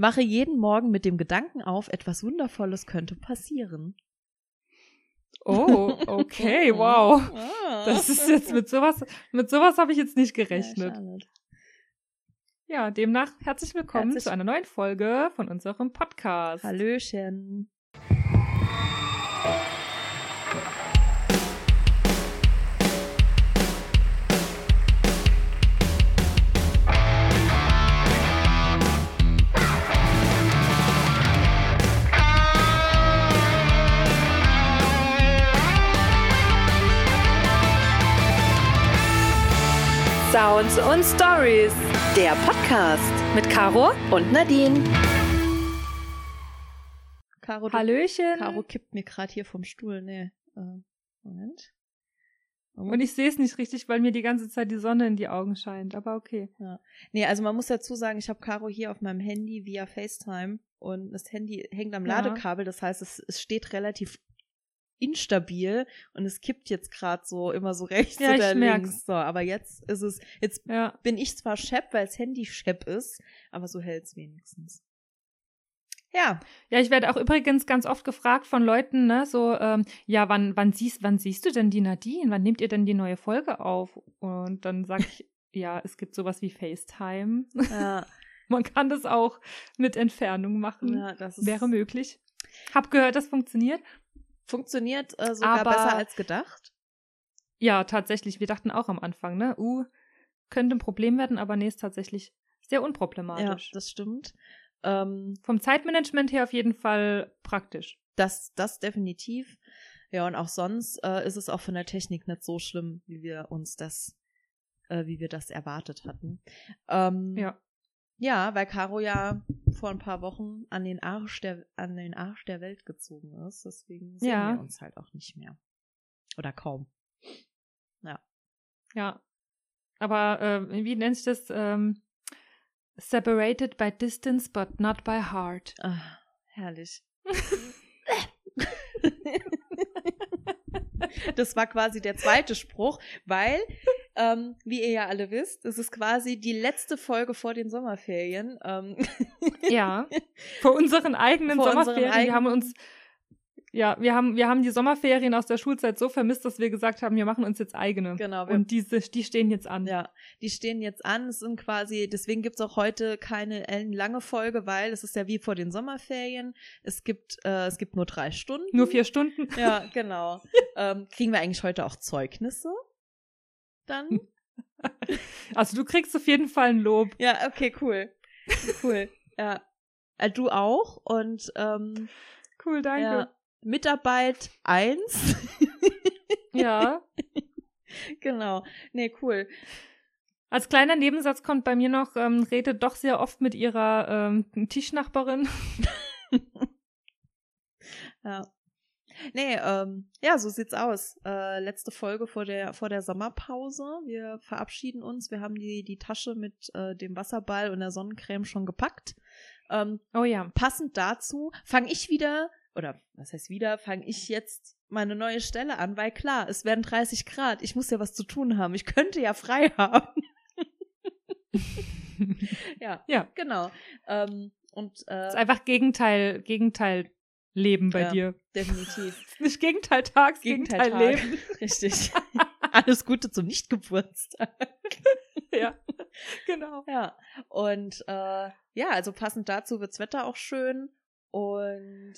Wache jeden Morgen mit dem Gedanken auf, etwas Wundervolles könnte passieren. Oh, okay, wow. Das ist jetzt mit sowas, mit sowas habe ich jetzt nicht gerechnet. Ja, ja, demnach herzlich willkommen herzlich zu einer neuen Folge von unserem Podcast. Hallöchen. Sounds und Stories. Der Podcast mit Caro und Nadine. Caro, du, Hallöchen. Caro kippt mir gerade hier vom Stuhl. Nee, äh, Moment. Moment. Und ich sehe es nicht richtig, weil mir die ganze Zeit die Sonne in die Augen scheint, aber okay. Ja. Nee, also man muss dazu sagen, ich habe Caro hier auf meinem Handy via FaceTime und das Handy hängt am Ladekabel, das heißt, es, es steht relativ instabil und es kippt jetzt gerade so immer so rechts ja, oder links. So, aber jetzt ist es, jetzt ja. bin ich zwar Shep, weil es Handy Shep ist, aber so hält es wenigstens. Ja. Ja, ich werde auch übrigens ganz oft gefragt von Leuten, ne, so, ähm, ja, wann, wann siehst, wann siehst du denn die Nadine? Wann nehmt ihr denn die neue Folge auf? Und dann sage ich, ja, es gibt sowas wie FaceTime. Ja. Man kann das auch mit Entfernung machen. Ja, das Wäre möglich. Hab gehört, das funktioniert. Funktioniert äh, sogar Aber, besser als gedacht. Ja, tatsächlich. Wir dachten auch am Anfang, ne? Uh, könnte ein Problem werden, aber nee, ist tatsächlich sehr unproblematisch. Ja, das stimmt. Ähm, Vom Zeitmanagement her auf jeden Fall praktisch. Das, das definitiv. Ja, und auch sonst äh, ist es auch von der Technik nicht so schlimm, wie wir uns das, äh, wie wir das erwartet hatten. Ähm, ja. Ja, weil Caro ja vor ein paar Wochen an den Arsch der, an den Arsch der Welt gezogen ist. Deswegen sehen ja. wir uns halt auch nicht mehr. Oder kaum. Ja. Ja. Aber äh, wie nennt sich das? Ähm, separated by distance, but not by heart. Ach, herrlich. das war quasi der zweite Spruch, weil ähm, wie ihr ja alle wisst, es ist quasi die letzte Folge vor den Sommerferien. Ähm ja, vor unseren eigenen vor Sommerferien. Unseren eigenen wir haben uns ja, wir haben, wir haben die Sommerferien aus der Schulzeit so vermisst, dass wir gesagt haben, wir machen uns jetzt eigene. Genau. Und diese, die stehen jetzt an. Ja, die stehen jetzt an. Es sind quasi, deswegen gibt's auch heute keine lange Folge, weil es ist ja wie vor den Sommerferien. Es gibt, äh, es gibt nur drei Stunden. Nur vier Stunden? Ja, genau. ähm, kriegen wir eigentlich heute auch Zeugnisse? Dann. Also du kriegst auf jeden Fall ein Lob. Ja, okay, cool. Cool. ja. Äh, du auch und ähm, cool, danke. Ja. Mitarbeit 1. ja. Genau. Nee, cool. Als kleiner Nebensatz kommt bei mir noch, ähm, redet doch sehr oft mit ihrer ähm, Tischnachbarin. ja. Nee, ähm, ja, so sieht's aus. Äh, letzte Folge vor der, vor der Sommerpause. Wir verabschieden uns. Wir haben die, die Tasche mit äh, dem Wasserball und der Sonnencreme schon gepackt. Ähm, oh ja. Passend dazu fange ich wieder, oder was heißt wieder, fange ich jetzt meine neue Stelle an, weil klar, es werden 30 Grad. Ich muss ja was zu tun haben. Ich könnte ja frei haben. ja, ja, genau. Ähm, und äh, ist einfach Gegenteil, Gegenteil Leben bei ja, dir. Definitiv. Nicht Gegenteil Tags, Gegenteil, Gegenteil Leben. Richtig. Alles Gute zum Nicht-Geburtstag. ja, genau. Ja. Und äh, ja, also passend dazu wird's Wetter auch schön. Und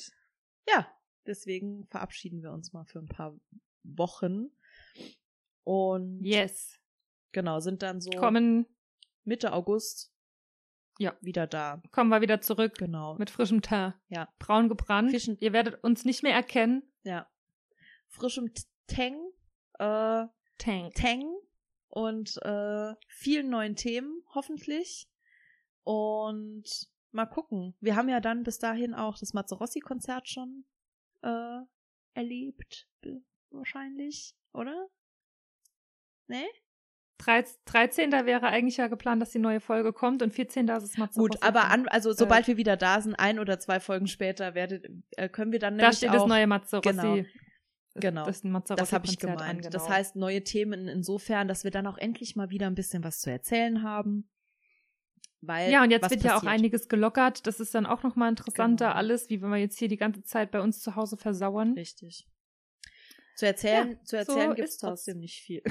ja, deswegen verabschieden wir uns mal für ein paar Wochen. Und yes. Genau, sind dann so kommen Mitte August ja. wieder da. Kommen wir wieder zurück. Genau. Mit frischem Teint. Ja. Braun gebrannt. Fischen. Ihr werdet uns nicht mehr erkennen. Ja. Frischem Tang. Äh, Tang. Tang. Und äh, vielen neuen Themen, hoffentlich. Und mal gucken. Wir haben ja dann bis dahin auch das Mazzarossi-Konzert schon äh, erlebt. Wahrscheinlich, oder? Nee? 13. wäre eigentlich ja geplant, dass die neue Folge kommt und 14. ist es Mazzarosi. Gut, aber an, also sobald äh, wir wieder da sind, ein oder zwei Folgen später, werdet, äh, können wir dann nämlich Da steht auch, das neue Mazzarosi. Genau. Genau. Das, das habe ich gemeint. An, genau. Das heißt, neue Themen insofern, dass wir dann auch endlich mal wieder ein bisschen was zu erzählen haben. weil Ja, und jetzt wird ja auch passiert. einiges gelockert. Das ist dann auch nochmal interessanter Genau. alles, wie wenn wir jetzt hier die ganze Zeit bei uns zu Hause versauern. Richtig. Zu erzählen, zu so erzählen gibt es trotzdem nicht viel.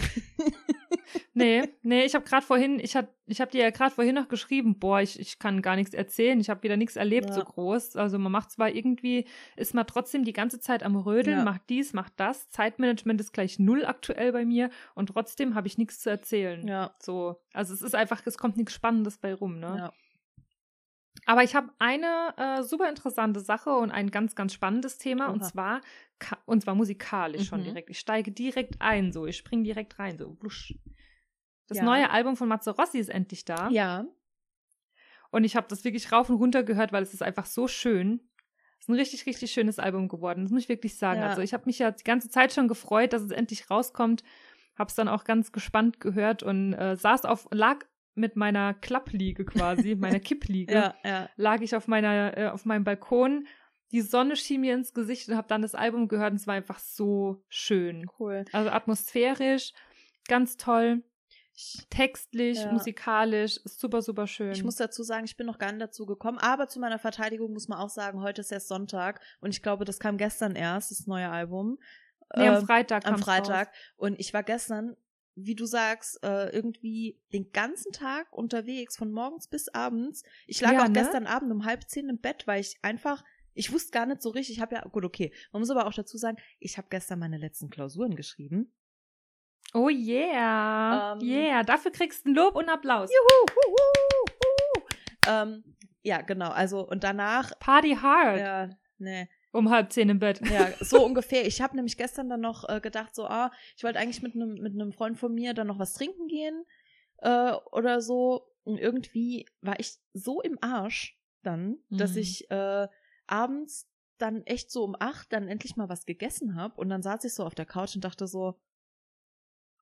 Nee, nee, ich habe gerade vorhin, ich hab, ich hab dir ja gerade vorhin noch geschrieben, boah, ich, ich kann gar nichts erzählen, ich habe wieder nichts erlebt Ja. so groß. Also man macht zwar irgendwie, ist man trotzdem die ganze Zeit am Rödeln, Ja. macht dies, macht das. Zeitmanagement ist gleich null aktuell bei mir und trotzdem habe ich nichts zu erzählen. Ja. So, also es ist einfach, es kommt nichts Spannendes bei rum, ne? ja. Aber ich habe eine äh, super interessante Sache und ein ganz, ganz spannendes Thema und Oha. zwar und zwar musikalisch schon Mhm. direkt. Ich steige direkt ein, so ich springe direkt rein, so blusch. Das Ja. neue Album von Matze Rossi ist endlich da Ja. und ich habe das wirklich rauf und runter gehört, weil es ist einfach so schön. Es ist ein richtig, richtig schönes Album geworden. Das muss ich wirklich sagen. Ja. Also ich habe mich ja die ganze Zeit schon gefreut, dass es endlich rauskommt. Habe es dann auch ganz gespannt gehört und äh, saß auf, lag mit meiner Klappliege quasi, meiner Kippliege Ja, ja. lag ich auf meiner äh, auf meinem Balkon. Die Sonne schien mir ins Gesicht und habe dann das Album gehört und es war einfach so schön. Cool. Also atmosphärisch, ganz toll, textlich, Ja. musikalisch, ist super super schön. ich muss dazu sagen, ich bin noch gar nicht dazu gekommen. Aber zu meiner Verteidigung muss man auch sagen, heute ist erst Sonntag. Und ich glaube, das kam gestern erst, das neue Album. nee, am Ähm, Freitag am kam's Freitag. Raus. Und ich war gestern, wie du sagst, äh, irgendwie den ganzen Tag unterwegs, von morgens bis abends. Ich lag Ja, auch ne? gestern Abend um halb zehn im Bett, weil ich einfach, ich wusste gar nicht so richtig, ich habe ja, gut, okay. Man muss aber auch dazu sagen, ich habe gestern meine letzten Klausuren geschrieben. Oh yeah. Ähm, yeah, dafür kriegst du ein Lob und Applaus. Juhu, huhu, huhu. Ähm, ja, genau, also und danach, Party hard. ja, nee. Um halb zehn im Bett. Ja, so ungefähr. Ich habe nämlich gestern dann noch äh, gedacht, so, ah, ich wollte eigentlich mit einem mit einem Freund von mir dann noch was trinken gehen äh, oder so. Und irgendwie war ich so im Arsch dann, dass Mhm. ich äh, abends dann echt so um acht dann endlich mal was gegessen habe. Und dann saß ich so auf der Couch und dachte so,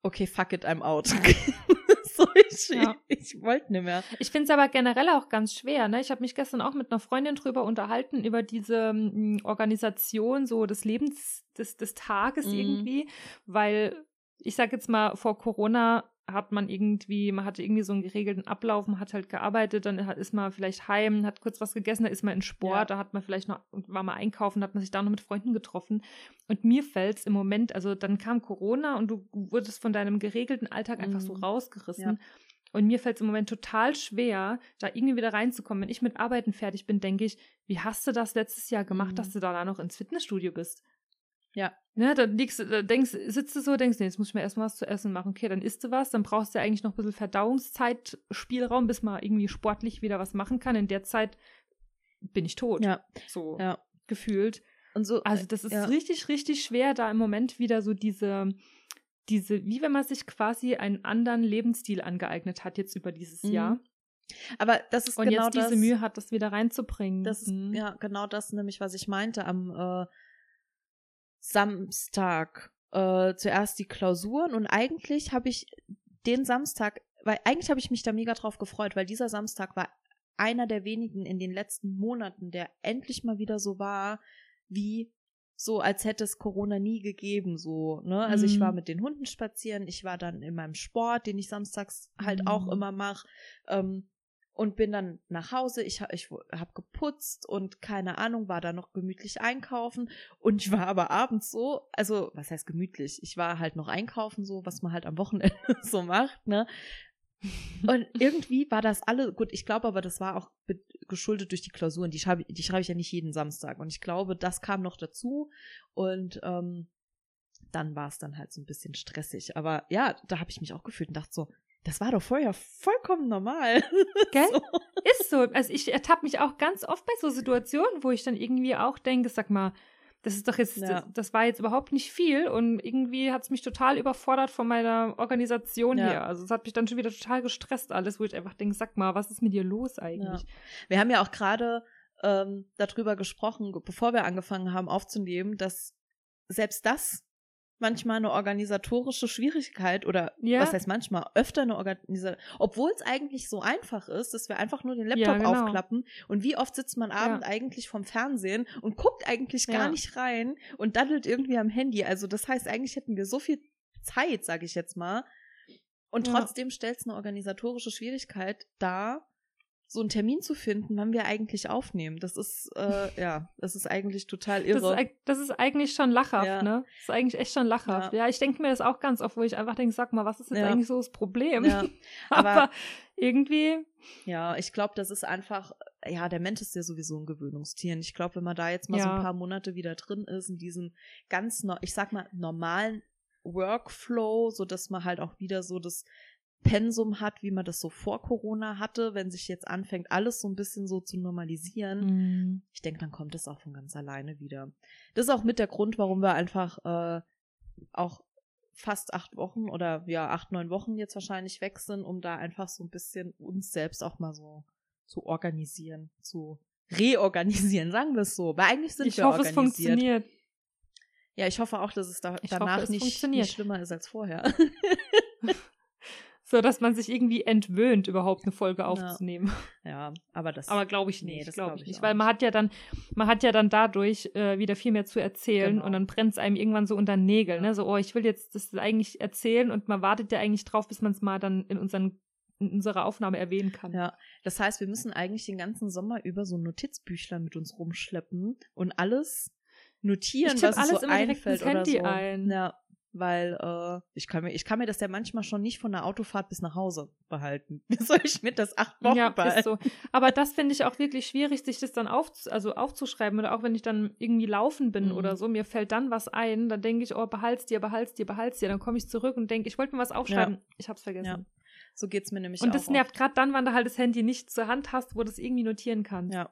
okay, fuck it, I'm out. so, ich, Ja. ich wollte nicht mehr. Ich finde es aber generell auch ganz schwer. Ne? Ich habe mich gestern auch mit einer Freundin drüber unterhalten, über diese mm, Organisation so des Lebens des, des Tages Mhm. irgendwie, weil ich sage jetzt mal, vor Corona hat man irgendwie, man hatte irgendwie so einen geregelten Ablauf, man hat halt gearbeitet, dann ist man vielleicht heim, hat kurz was gegessen, da ist man in Sport, Ja. da hat man vielleicht noch, war mal einkaufen, da hat man sich da noch mit Freunden getroffen. Und mir fällt es im Moment, also dann kam Corona und du wurdest von deinem geregelten Alltag einfach so Mhm. rausgerissen. Ja. Und mir fällt es im Moment total schwer, da irgendwie wieder reinzukommen. Wenn ich mit Arbeiten fertig bin, denke ich, wie hast du das letztes Jahr gemacht, Mhm. dass du da noch ins Fitnessstudio bist? Ja. Ne, dann liegst denkst, sitzt du so, denkst, nee, jetzt muss ich mir erstmal was zu essen machen. Okay, dann isst du was, dann brauchst du ja eigentlich noch ein bisschen Verdauungszeit, Spielraum, bis man irgendwie sportlich wieder was machen kann. In der Zeit bin ich tot. Ja, So ja. gefühlt. Und so, Also das ist ja. richtig, richtig schwer, da im Moment wieder so diese, diese, wie wenn man sich quasi einen anderen Lebensstil angeeignet hat jetzt über dieses Mhm. Jahr aber das ist und genau jetzt diese das. Mühe hat, das wieder reinzubringen. Das ist Mhm. ja genau das nämlich, was ich meinte am äh, Samstag. Äh, zuerst die Klausuren und eigentlich habe ich den Samstag, weil eigentlich habe ich mich da mega drauf gefreut, weil dieser Samstag war einer der wenigen in den letzten Monaten, der endlich mal wieder so war, wie so, als hätte es Corona nie gegeben, so, ne? Also ich Mhm. war mit den Hunden spazieren, ich war dann in meinem Sport, den ich samstags halt auch Mhm. immer mache, ähm, und bin dann nach Hause. Ich, ich habe geputzt und keine Ahnung, war da noch gemütlich einkaufen. Und ich war aber abends so, also was heißt gemütlich? Ich war halt noch einkaufen, so was man halt am Wochenende so macht, ne? Und irgendwie war das alle, gut, ich glaube aber, das war auch geschuldet durch die Klausuren. Die schreibe, die schreibe ich ja nicht jeden Samstag. Und ich glaube, das kam noch dazu. Und ähm, dann war es dann halt so ein bisschen stressig. Aber ja, da habe ich mich auch gefühlt und dachte so, das war doch vorher vollkommen normal. Gell? So. Ist so. Also ich ertappe mich auch ganz oft bei so Situationen, wo ich dann irgendwie auch denke, sag mal, das ist doch jetzt, Ja. das, das war jetzt überhaupt nicht viel und irgendwie hat es mich total überfordert von meiner Organisation Ja. her. Also es hat mich dann schon wieder total gestresst alles, wo ich einfach denke, sag mal, was ist mit dir los eigentlich? Wir haben ja auch gerade ähm, darüber gesprochen, bevor wir angefangen haben aufzunehmen, dass selbst das manchmal eine organisatorische Schwierigkeit oder Ja. was heißt manchmal öfter eine Organisation, obwohl es eigentlich so einfach ist, dass wir einfach nur den Laptop Ja, genau. aufklappen und wie oft sitzt man abend eigentlich vom Fernsehen und guckt eigentlich gar Ja. nicht rein und daddelt irgendwie am Handy. Also das heißt, eigentlich hätten wir so viel Zeit, sage ich jetzt mal. Und Ja. trotzdem stellt es eine organisatorische Schwierigkeit dar, so einen Termin zu finden, wann wir eigentlich aufnehmen. Das ist, äh, ja, das ist eigentlich total irre. Das ist, das ist eigentlich schon lachhaft, Ja. ne? Das ist eigentlich echt schon lachhaft. Ja, ich denke mir das auch ganz oft, wo ich einfach denke, sag mal, was ist jetzt Ja. eigentlich so das Problem? ja, aber, aber- irgendwie, ja, ich glaube, das ist einfach, ja, der Mensch ist ja sowieso ein Gewöhnungstier. Und ich glaube, wenn man da jetzt mal so Ja. ein paar Monate wieder drin ist, in diesem ganz, ich sag mal, normalen Workflow, so dass man halt auch wieder so das Pensum hat, wie man das so vor Corona hatte, wenn sich jetzt anfängt, alles so ein bisschen so zu normalisieren. mm, Ich denke, dann kommt es auch von ganz alleine wieder. Das ist auch mit der Grund, warum wir einfach äh, auch fast acht Wochen oder ja, acht, neun Wochen jetzt wahrscheinlich weg sind, um da einfach so ein bisschen uns selbst auch mal so zu organisieren, zu reorganisieren, sagen wir es so. Weil eigentlich sind ich wir hoffe, es organisiert. funktioniert. Ja, ich hoffe auch, dass es da Ich danach hoffe, es nicht, nicht schlimmer ist als vorher. So, dass man sich irgendwie entwöhnt, überhaupt eine Folge aufzunehmen. ja, aber das. Aber glaube ich Nee, nicht, das glaube glaub ich ich nicht. Weil man hat ja dann, man hat ja dann dadurch äh, wieder viel mehr zu erzählen Genau. und dann brennt es einem irgendwann so unter den Nägeln, Ja. ne? So, oh, ich will jetzt das eigentlich erzählen und man wartet ja eigentlich drauf, bis man es mal dann in unseren in unserer Aufnahme erwähnen kann. Ja, das heißt, wir müssen eigentlich den ganzen Sommer über so ein Notizbüchlein mit uns rumschleppen und alles notieren, Ich was alles so immer direkt einfällt ins Handy oder so. ein. Ja, weil äh, ich kann mir, ich kann mir das ja manchmal schon nicht von der Autofahrt bis nach Hause behalten. Wie soll ich mir das acht Wochen Ja, behalten? ist so. Aber das finde ich auch wirklich schwierig, sich das dann auf, also aufzuschreiben oder auch wenn ich dann irgendwie laufen bin Mhm. oder so, mir fällt dann was ein, dann denke ich, oh, behalt's dir, behalt's dir, behalt's dir, dann komme ich zurück und denke, ich wollte mir was aufschreiben, ich hab's vergessen. Ja, So geht's mir nämlich Und auch. das nervt gerade dann, wenn du halt das Handy nicht zur Hand hast, wo du es irgendwie notieren kannst. Ja.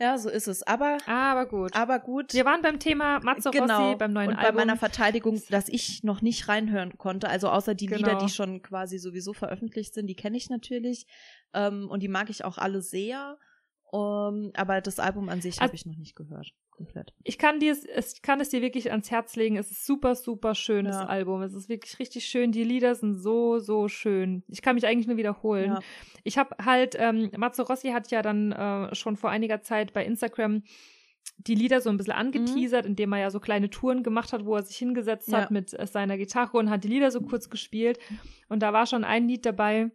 Ja, so ist es. Aber, Aber gut. aber gut. Wir waren beim Thema Mazzo genau. Rossi, beim neuen und Album. bei meiner Verteidigung, dass ich noch nicht reinhören konnte, also außer die Genau. Lieder, die schon quasi sowieso veröffentlicht sind, die kenne ich natürlich ähm, und die mag ich auch alle sehr. Um, aber das Album an sich Also- habe ich noch nicht gehört, komplett. ich kann dir es, ich kann es dir wirklich ans Herz legen. Es ist super, super schön, das Ja. Album. Es ist wirklich richtig schön. Die Lieder sind so, so schön. Ich kann mich eigentlich nur wiederholen. Ja. Ich habe halt, ähm, Mazzo Rossi hat ja dann äh, schon vor einiger Zeit bei Instagram die Lieder so ein bisschen angeteasert, indem er ja so kleine Touren gemacht hat, wo er sich hingesetzt Ja. hat mit äh, seiner Gitarre und hat die Lieder so kurz gespielt. Und da war schon ein Lied dabei,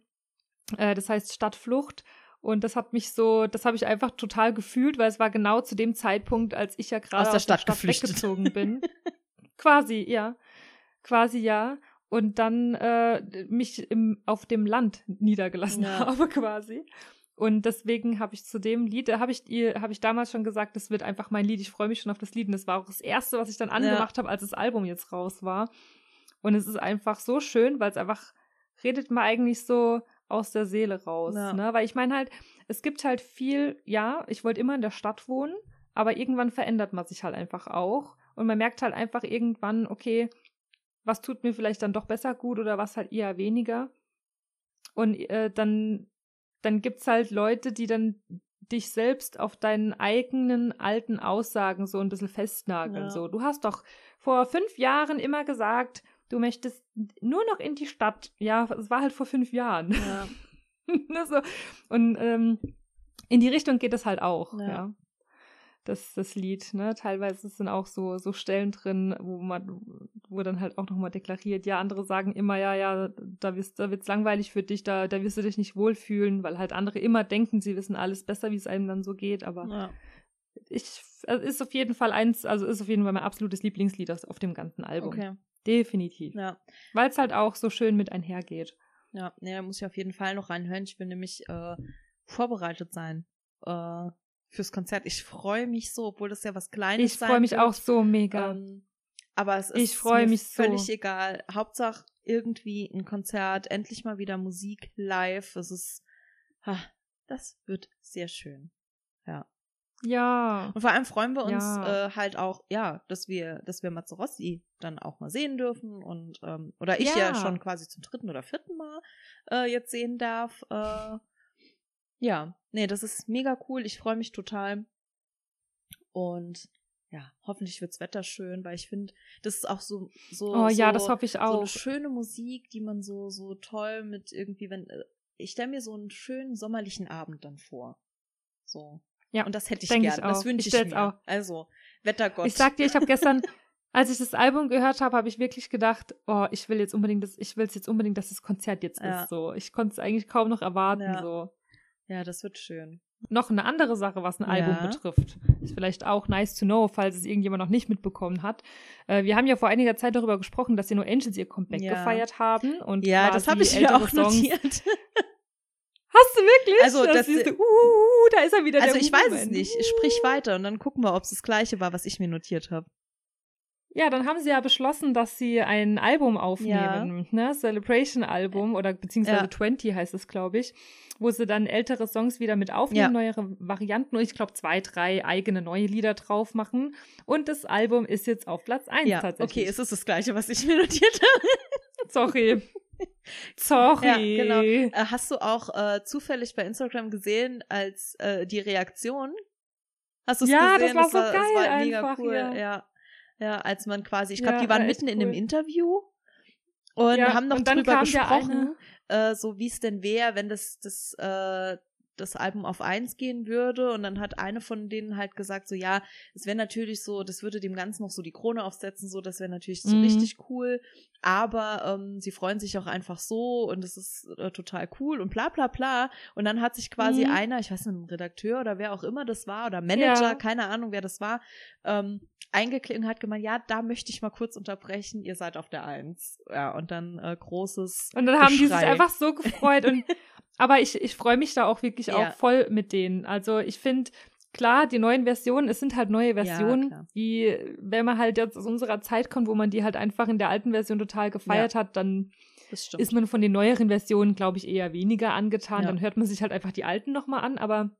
äh, das heißt Stadtflucht. Und das hat mich so, das habe ich einfach total gefühlt, weil es war genau zu dem Zeitpunkt, als ich ja gerade Aus der Stadt geflüchtet. weggezogen bin. Quasi, ja. Quasi, ja. Und dann äh, mich im, auf dem Land niedergelassen Ja. habe, quasi. Und deswegen habe ich zu dem Lied, da habe ich ihr, habe ich damals schon gesagt, das wird einfach mein Lied. Ich freue mich schon auf das Lied. Und das war auch das erste, was ich dann angemacht habe, als das Album jetzt raus war. Und es ist einfach so schön, weil es einfach redet man eigentlich so aus der Seele raus. Ja. Ne? Weil ich meine halt, es gibt halt viel, ja, ich wollte immer in der Stadt wohnen, aber irgendwann verändert man sich halt einfach auch. Und man merkt halt einfach irgendwann, okay, was tut mir vielleicht dann doch besser gut oder was halt eher weniger. Und äh, dann, dann gibt's halt Leute, die dann dich selbst auf deinen eigenen alten Aussagen so ein bisschen festnageln. Ja. So, du hast doch vor fünf Jahren immer gesagt, du möchtest nur noch in die Stadt. Ja, es war halt vor fünf Jahren. Ja. So. Und ähm, in die Richtung geht es halt auch, Ja. ja. Das, das Lied, ne? Teilweise sind auch so, so Stellen drin, wo man, wo dann halt auch nochmal deklariert, ja, andere sagen immer, ja, ja, da, wirst, da wird's langweilig für dich, da, da wirst du dich nicht wohlfühlen, weil halt andere immer denken, sie wissen alles besser, wie es einem dann so geht, aber Ja. ich, also ist auf jeden Fall eins, also ist auf jeden Fall mein absolutes Lieblingslied auf dem ganzen Album. Okay. Definitiv. Ja. Weil es halt auch so schön mit einhergeht. Ja, nee, da muss ich auf jeden Fall noch reinhören. Ich will nämlich äh, vorbereitet sein äh, fürs Konzert. Ich freue mich so, obwohl das ja was Kleines Ich sein freue mich wird. auch so mega. Ähm, aber es ist Ich freu mir mich so. völlig egal. Hauptsache irgendwie ein Konzert, endlich mal wieder Musik live. Es ist, ha, das wird sehr schön. Ja. Und vor allem freuen wir uns Ja. äh, halt auch, ja, dass wir, dass wir Mazzarossi dann auch mal sehen dürfen und ähm, oder ich ja. Ja. schon quasi zum dritten oder vierten Mal äh, jetzt sehen darf. Äh, ja, nee, das ist mega cool. Ich freue mich total. Und ja, hoffentlich wird's Wetter schön, weil ich finde, das ist auch so so Oh ja, so, das hoffe ich so eine auch. schöne Musik, die man so so toll mit irgendwie, wenn äh, ich stelle mir so einen schönen sommerlichen Abend dann vor. So. Ja, Und das hätte ich denk ich gerne. Das wünsche Ich ich, mir. auch. Also, Wettergott. Ich sag dir, ich habe gestern, als ich das Album gehört habe, habe ich wirklich gedacht, oh, ich will jetzt unbedingt das, ich will es jetzt unbedingt, dass das Konzert jetzt Ja. ist. So, ich konnte es eigentlich kaum noch erwarten. Ja. So, Ja, das wird schön. Noch eine andere Sache, was ein Album Ja. betrifft. Ist vielleicht auch nice to know, falls es irgendjemand noch nicht mitbekommen hat. Äh, wir haben ja vor einiger Zeit darüber gesprochen, dass die No Angels ihr Comeback Ja. gefeiert haben. Und Ja, das habe ich mir ältere auch Songs. notiert. Hast du wirklich? Also, das- siehst du, uh, da ist er wieder. Also ich weiß es nicht. Sprich weiter und dann gucken wir, ob es das gleiche war, was ich mir notiert habe. Ja, dann haben sie ja beschlossen, dass sie ein Album aufnehmen, ne? Celebration-Album oder beziehungsweise Ja. 20 heißt es, glaube ich, wo sie dann ältere Songs wieder mit aufnehmen, neuere Varianten und ich glaube zwei, drei eigene neue Lieder drauf machen. Und das Album ist jetzt auf Platz 1 Ja, tatsächlich. okay, es ist das gleiche, was ich mir notiert habe. Sorry. Sorry. Ja, genau. Äh, hast du auch äh, zufällig bei Instagram gesehen, als äh, die Reaktion? Hast du es Ja, gesehen? das war so das war geil mega einfach, cool. ja. Ja. ja, als man quasi, ich Ja, glaube, die waren war mitten in einem cool. Interview und Ja, haben noch und drüber gesprochen, äh, so wie es denn wäre, wenn das das äh, das Album auf eins gehen würde und dann hat eine von denen halt gesagt so ja es wäre natürlich so das würde dem Ganzen noch so die Krone aufsetzen so das wäre natürlich so Mhm. richtig cool aber ähm, sie freuen sich auch einfach so und es ist äh, total cool und bla bla bla und dann hat sich quasi Mhm. einer ich weiß nicht ein Redakteur oder wer auch immer das war oder Manager Ja. keine Ahnung wer das war ähm, eingeklickt und hat gemeint ja da möchte ich mal kurz unterbrechen ihr seid auf der Eins ja und dann äh, großes Und dann haben die sich Geschrei. einfach so gefreut. Und aber ich, ich freue mich da auch wirklich Ja. auch voll mit denen. Also ich finde, klar, die neuen Versionen, es sind halt neue Versionen, klar. die, wenn man halt jetzt aus unserer Zeit kommt, wo man die halt einfach in der alten Version total gefeiert hat, dann ist man von den neueren Versionen, glaube ich, eher weniger angetan. Ja. Dann hört man sich halt einfach die alten nochmal an. Aber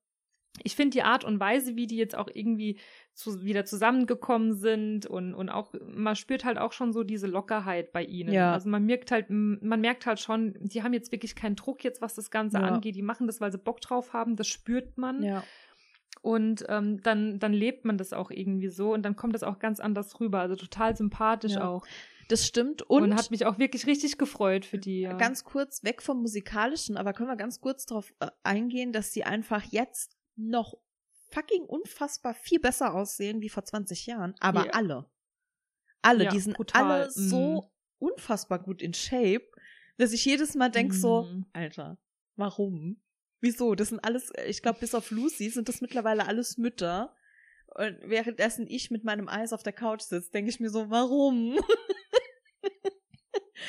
ich finde die Art und Weise, wie die jetzt auch irgendwie zu, wieder zusammengekommen sind und, und auch, man spürt halt auch schon so diese Lockerheit bei ihnen. Ja. Also man merkt halt, man merkt halt schon, die haben jetzt wirklich keinen Druck jetzt, was das Ganze Ja. angeht. Die machen das, weil sie Bock drauf haben. Das spürt man. ja Und ähm, dann, dann lebt man das auch irgendwie so und dann kommt das auch ganz anders rüber. Also total sympathisch Ja. auch. das stimmt Und, und, hat mich auch wirklich richtig gefreut für die. Ja. ganz kurz weg vom musikalischen aber können wir ganz kurz darauf äh, eingehen dass sie einfach jetzt noch fucking unfassbar viel besser aussehen wie vor 20 Jahren aber Ja. alle alle Ja, die sind brutal. alle so unfassbar gut in Shape dass ich jedes Mal denk so Mhm. Alter warum wieso das sind alles ich glaube bis auf Lucy sind das mittlerweile alles Mütter und währenddessen ich mit meinem Eis auf der Couch sitze, denke ich mir so, warum?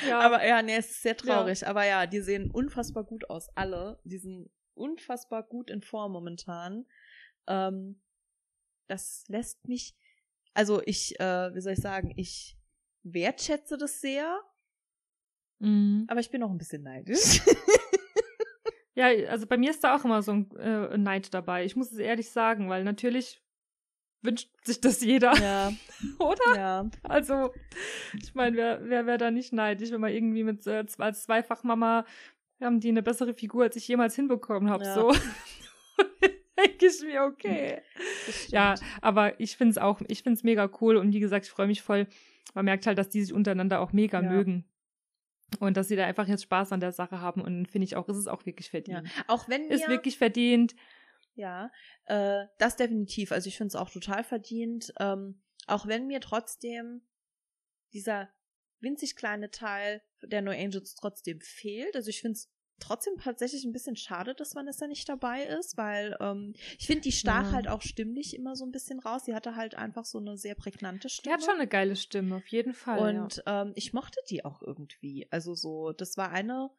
ja, Aber ja, nee, es ist sehr traurig. Aber ja, die sehen unfassbar gut aus, alle. Die sind unfassbar gut in Form momentan. Ähm, das lässt mich, also ich, äh, wie soll ich sagen, ich wertschätze das sehr, Mhm. aber ich bin auch ein bisschen neidisch. Ja, also bei mir ist da auch immer so ein äh, Neid dabei. Ich muss es ehrlich sagen, weil natürlich wünscht sich das jeder, ja, oder? ja. Also, ich meine, wer, wer wäre da nicht neidisch, wenn man irgendwie mit äh, als Zweifachmama haben die eine bessere Figur, als ich jemals hinbekommen habe. Ja. So denke ich mir, okay. Ja, aber ich finde es auch, ich finde es mega cool und wie gesagt, ich freue mich voll. Man merkt halt, dass die sich untereinander auch mega Ja. mögen. Und dass sie da einfach jetzt Spaß an der Sache haben und finde ich auch, ist es auch wirklich ja. verdient. Auch wenn Ist mir, wirklich verdient. Ja, äh, das definitiv. Also ich finde es auch total verdient. Ähm, auch wenn mir trotzdem dieser winzig kleine Teil der No Angels trotzdem fehlt. Also ich finde es trotzdem tatsächlich ein bisschen schade, dass Vanessa nicht dabei ist, weil ähm, ich finde, die stach Ja. halt auch stimmlich immer so ein bisschen raus. Sie hatte halt einfach so eine sehr prägnante Die Stimme. hat schon eine geile Stimme, auf jeden Fall. Und ähm, ich mochte die auch irgendwie. Also so, das war eine,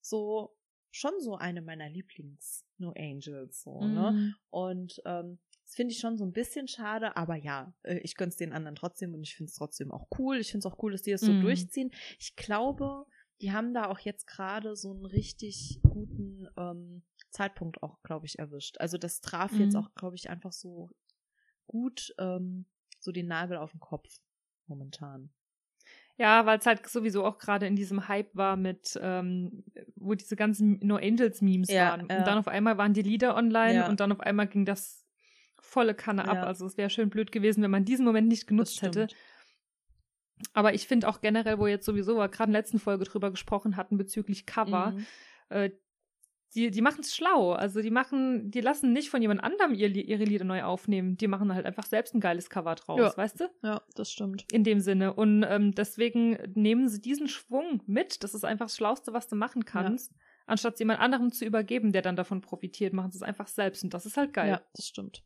so, schon so eine meiner Lieblings-No Angels, so, ja. ne? Mhm. Und ähm, das finde ich schon so ein bisschen schade, aber ja, äh, ich gönn's den anderen trotzdem und ich finde es trotzdem auch cool. Ich finde es auch cool, dass die das so Mhm. durchziehen. Ich glaube, die haben da auch jetzt gerade so einen richtig guten ähm, Zeitpunkt auch, glaube ich, erwischt. Also das traf jetzt Mhm. auch, glaube ich, einfach so gut ähm, so den Nagel auf den Kopf momentan. Ja, weil es halt sowieso auch gerade in diesem Hype war mit, ähm, wo diese ganzen No Angels Memes Ja, waren. ja. Und dann auf einmal waren die Lieder online Ja. und dann auf einmal ging das volle Kanne ab. Ja. Also es wäre schön blöd gewesen, wenn man diesen Moment nicht genutzt hätte. Aber ich finde auch generell, wo jetzt sowieso, wir gerade in der letzten Folge drüber gesprochen hatten bezüglich Cover, Mhm. äh, die, die machen es schlau. Also die machen, die lassen nicht von jemand anderem ihr, ihre Lieder neu aufnehmen. Die machen halt einfach selbst ein geiles Cover draus, Ja. weißt du? Ja, das stimmt. In dem Sinne. Und ähm, deswegen nehmen sie diesen Schwung mit. Das ist einfach das Schlauste, was du machen kannst. anstatt es jemand anderem zu übergeben, der dann davon profitiert, machen sie es einfach selbst und das ist halt geil. Ja, das stimmt.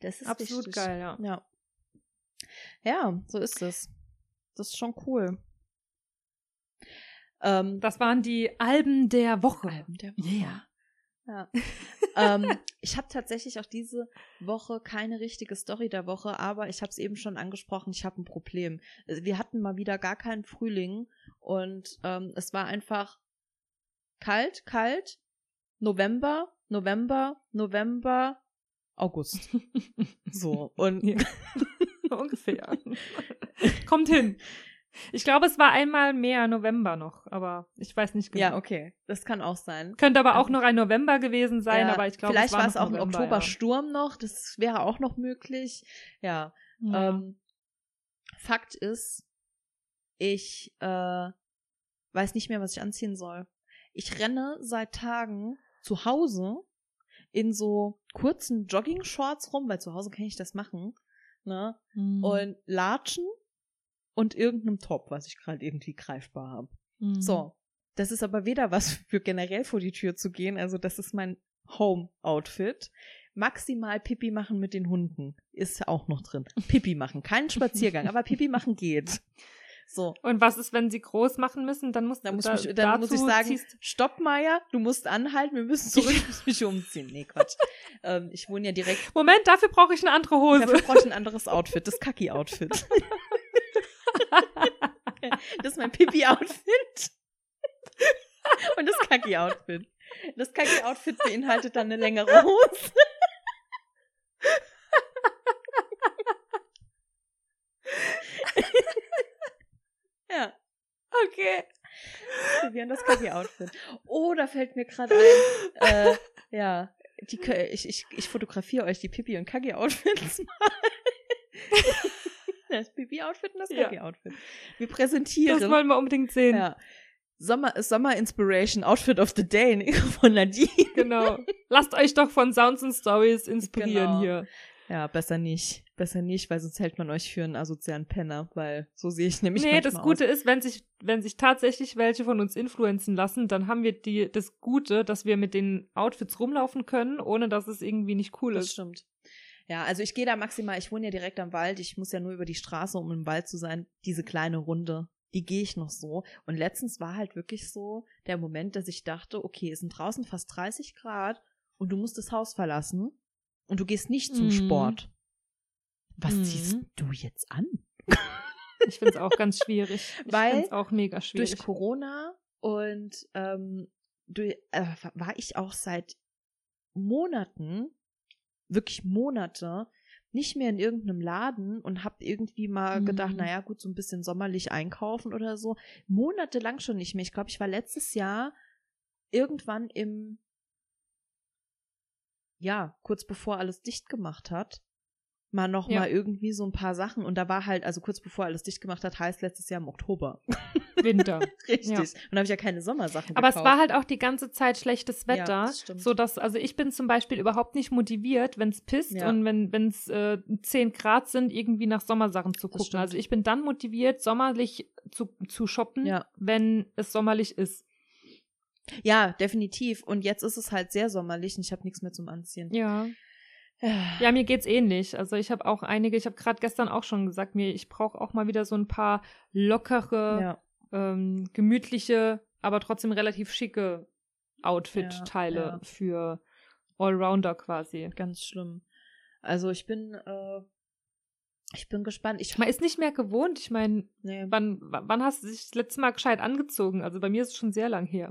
Das ist Absolut wichtig. geil, ja. Ja. Ja, so ist es. Das ist schon cool. Ähm, Das waren die Alben der Woche. Alben der Woche. Yeah. Ja. ähm, ich habe tatsächlich auch diese Woche keine richtige Story der Woche, aber ich habe es eben schon angesprochen, ich habe ein Problem. Also Wir hatten mal wieder gar keinen Frühling und ähm, es war einfach kalt, kalt, November, November, November, August. So, und Ja. Ungefähr. Kommt hin. Ich glaube, es war einmal mehr November noch, aber ich weiß nicht genau. ja, okay, das kann auch sein. Könnte aber auch Also- noch ein November gewesen sein, Ja, aber ich glaube, vielleicht es war, war es auch ein November, Oktobersturm noch, das wäre auch noch möglich. Ja, Ja. Ja. Ähm, Fakt ist, ich äh, weiß nicht mehr, was ich anziehen soll. Ich renne seit Tagen zu Hause in so kurzen Jogging-Shorts rum, weil zu Hause kann ich das machen, ne? Mhm. Und Latschen und irgendeinem Top, was ich gerade irgendwie greifbar habe. Mhm. So, das ist aber weder was für generell vor die Tür zu gehen, also das ist mein Home-Outfit. Maximal Pipi machen mit den Hunden ist auch noch drin. Pipi machen, keinen Spaziergang, aber Pipi machen geht. So, Und was ist, wenn sie groß machen müssen? Dann muss, dann muss, da, mich, dann muss ich sagen, stopp Meier, du musst anhalten, wir müssen zurück, ich muss mich umziehen. Nee, Quatsch. ähm, ich wohne ja direkt, Moment, dafür brauche ich eine andere Hose. dafür brauche ich ein anderes Outfit, das Kaki-Outfit. Das ist mein Pipi-Outfit. Und das Kaki-Outfit. Das Kaki-Outfit beinhaltet dann eine längere Hose. Ja, okay. wir haben das Kaki-Outfit. Oh, da fällt mir gerade ein, äh, ja, die, ich, ich, ich fotografiere euch die Pipi- und Kaki-Outfits mal. Das Pipi-Outfit und das Ja. Kaki-Outfit. Wir präsentieren. Das wollen wir unbedingt sehen. Ja. Sommer, Sommer Inspiration Outfit of the Day von Nadine. Genau. Lasst euch doch von Sounds and Stories inspirieren Genau. hier. Ja, besser nicht. Besser nicht, weil sonst hält man euch für einen asozialen Penner, weil so sehe ich nämlich nee, das Gute aus. ist, wenn sich, wenn sich tatsächlich welche von uns influenzen lassen, dann haben wir die, das Gute, dass wir mit den Outfits rumlaufen können, ohne dass es irgendwie nicht cool Das ist. stimmt. Ja, also ich gehe da maximal, ich wohne ja direkt am Wald, ich muss ja nur über die Straße, um im Wald zu sein, diese kleine Runde, die gehe ich noch so. Und letztens war halt wirklich so der Moment, dass ich dachte, okay, es sind draußen fast 30 Grad und du musst das Haus verlassen und du gehst nicht zum Mhm. Sport. Was Mhm. ziehst du jetzt an? Ich finde es auch ganz schwierig. Ich Weil finde es auch mega schwierig. durch Corona und ähm, durch, äh, war ich auch seit Monaten, wirklich Monate, nicht mehr in irgendeinem Laden und hab irgendwie mal Mhm. gedacht, naja, gut, so ein bisschen sommerlich einkaufen oder so. Monatelang schon nicht mehr. Ich glaube, ich war letztes Jahr irgendwann im, ja, kurz bevor alles dicht gemacht hat, mal noch Ja. mal irgendwie so ein paar Sachen und da war halt, also kurz bevor alles dicht gemacht hat, heißt letztes Jahr im Oktober. Winter. Richtig. Ja. Und da habe ich ja keine Sommersachen Aber es gekauft. war halt auch die ganze Zeit schlechtes Ja, Wetter, das stimmt. so dass also ich bin zum Beispiel überhaupt nicht motiviert, wenn es pisst Ja. und wenn wenn es äh, 10 Grad sind, irgendwie nach Sommersachen zu Das gucken. Also ich bin dann motiviert, sommerlich zu zu shoppen, Ja. wenn es sommerlich ist. Ja, definitiv. Und jetzt ist es halt sehr sommerlich und ich habe nichts mehr zum Anziehen. Ja. Ja. Mir geht's ähnlich. Also ich habe auch einige, ich habe gerade gestern auch schon gesagt, mir ich brauche auch mal wieder so ein paar lockere, ja. ähm, gemütliche, aber trotzdem relativ schicke Outfit-Teile Ja, ja. für Allrounder quasi. Ganz schlimm. Also ich bin, äh, ich bin gespannt. Ich Man ist nicht mehr gewohnt. Ich meine, nee, wann, wann hast du dich das letzte Mal gescheit angezogen? Also bei mir ist es schon sehr lang her.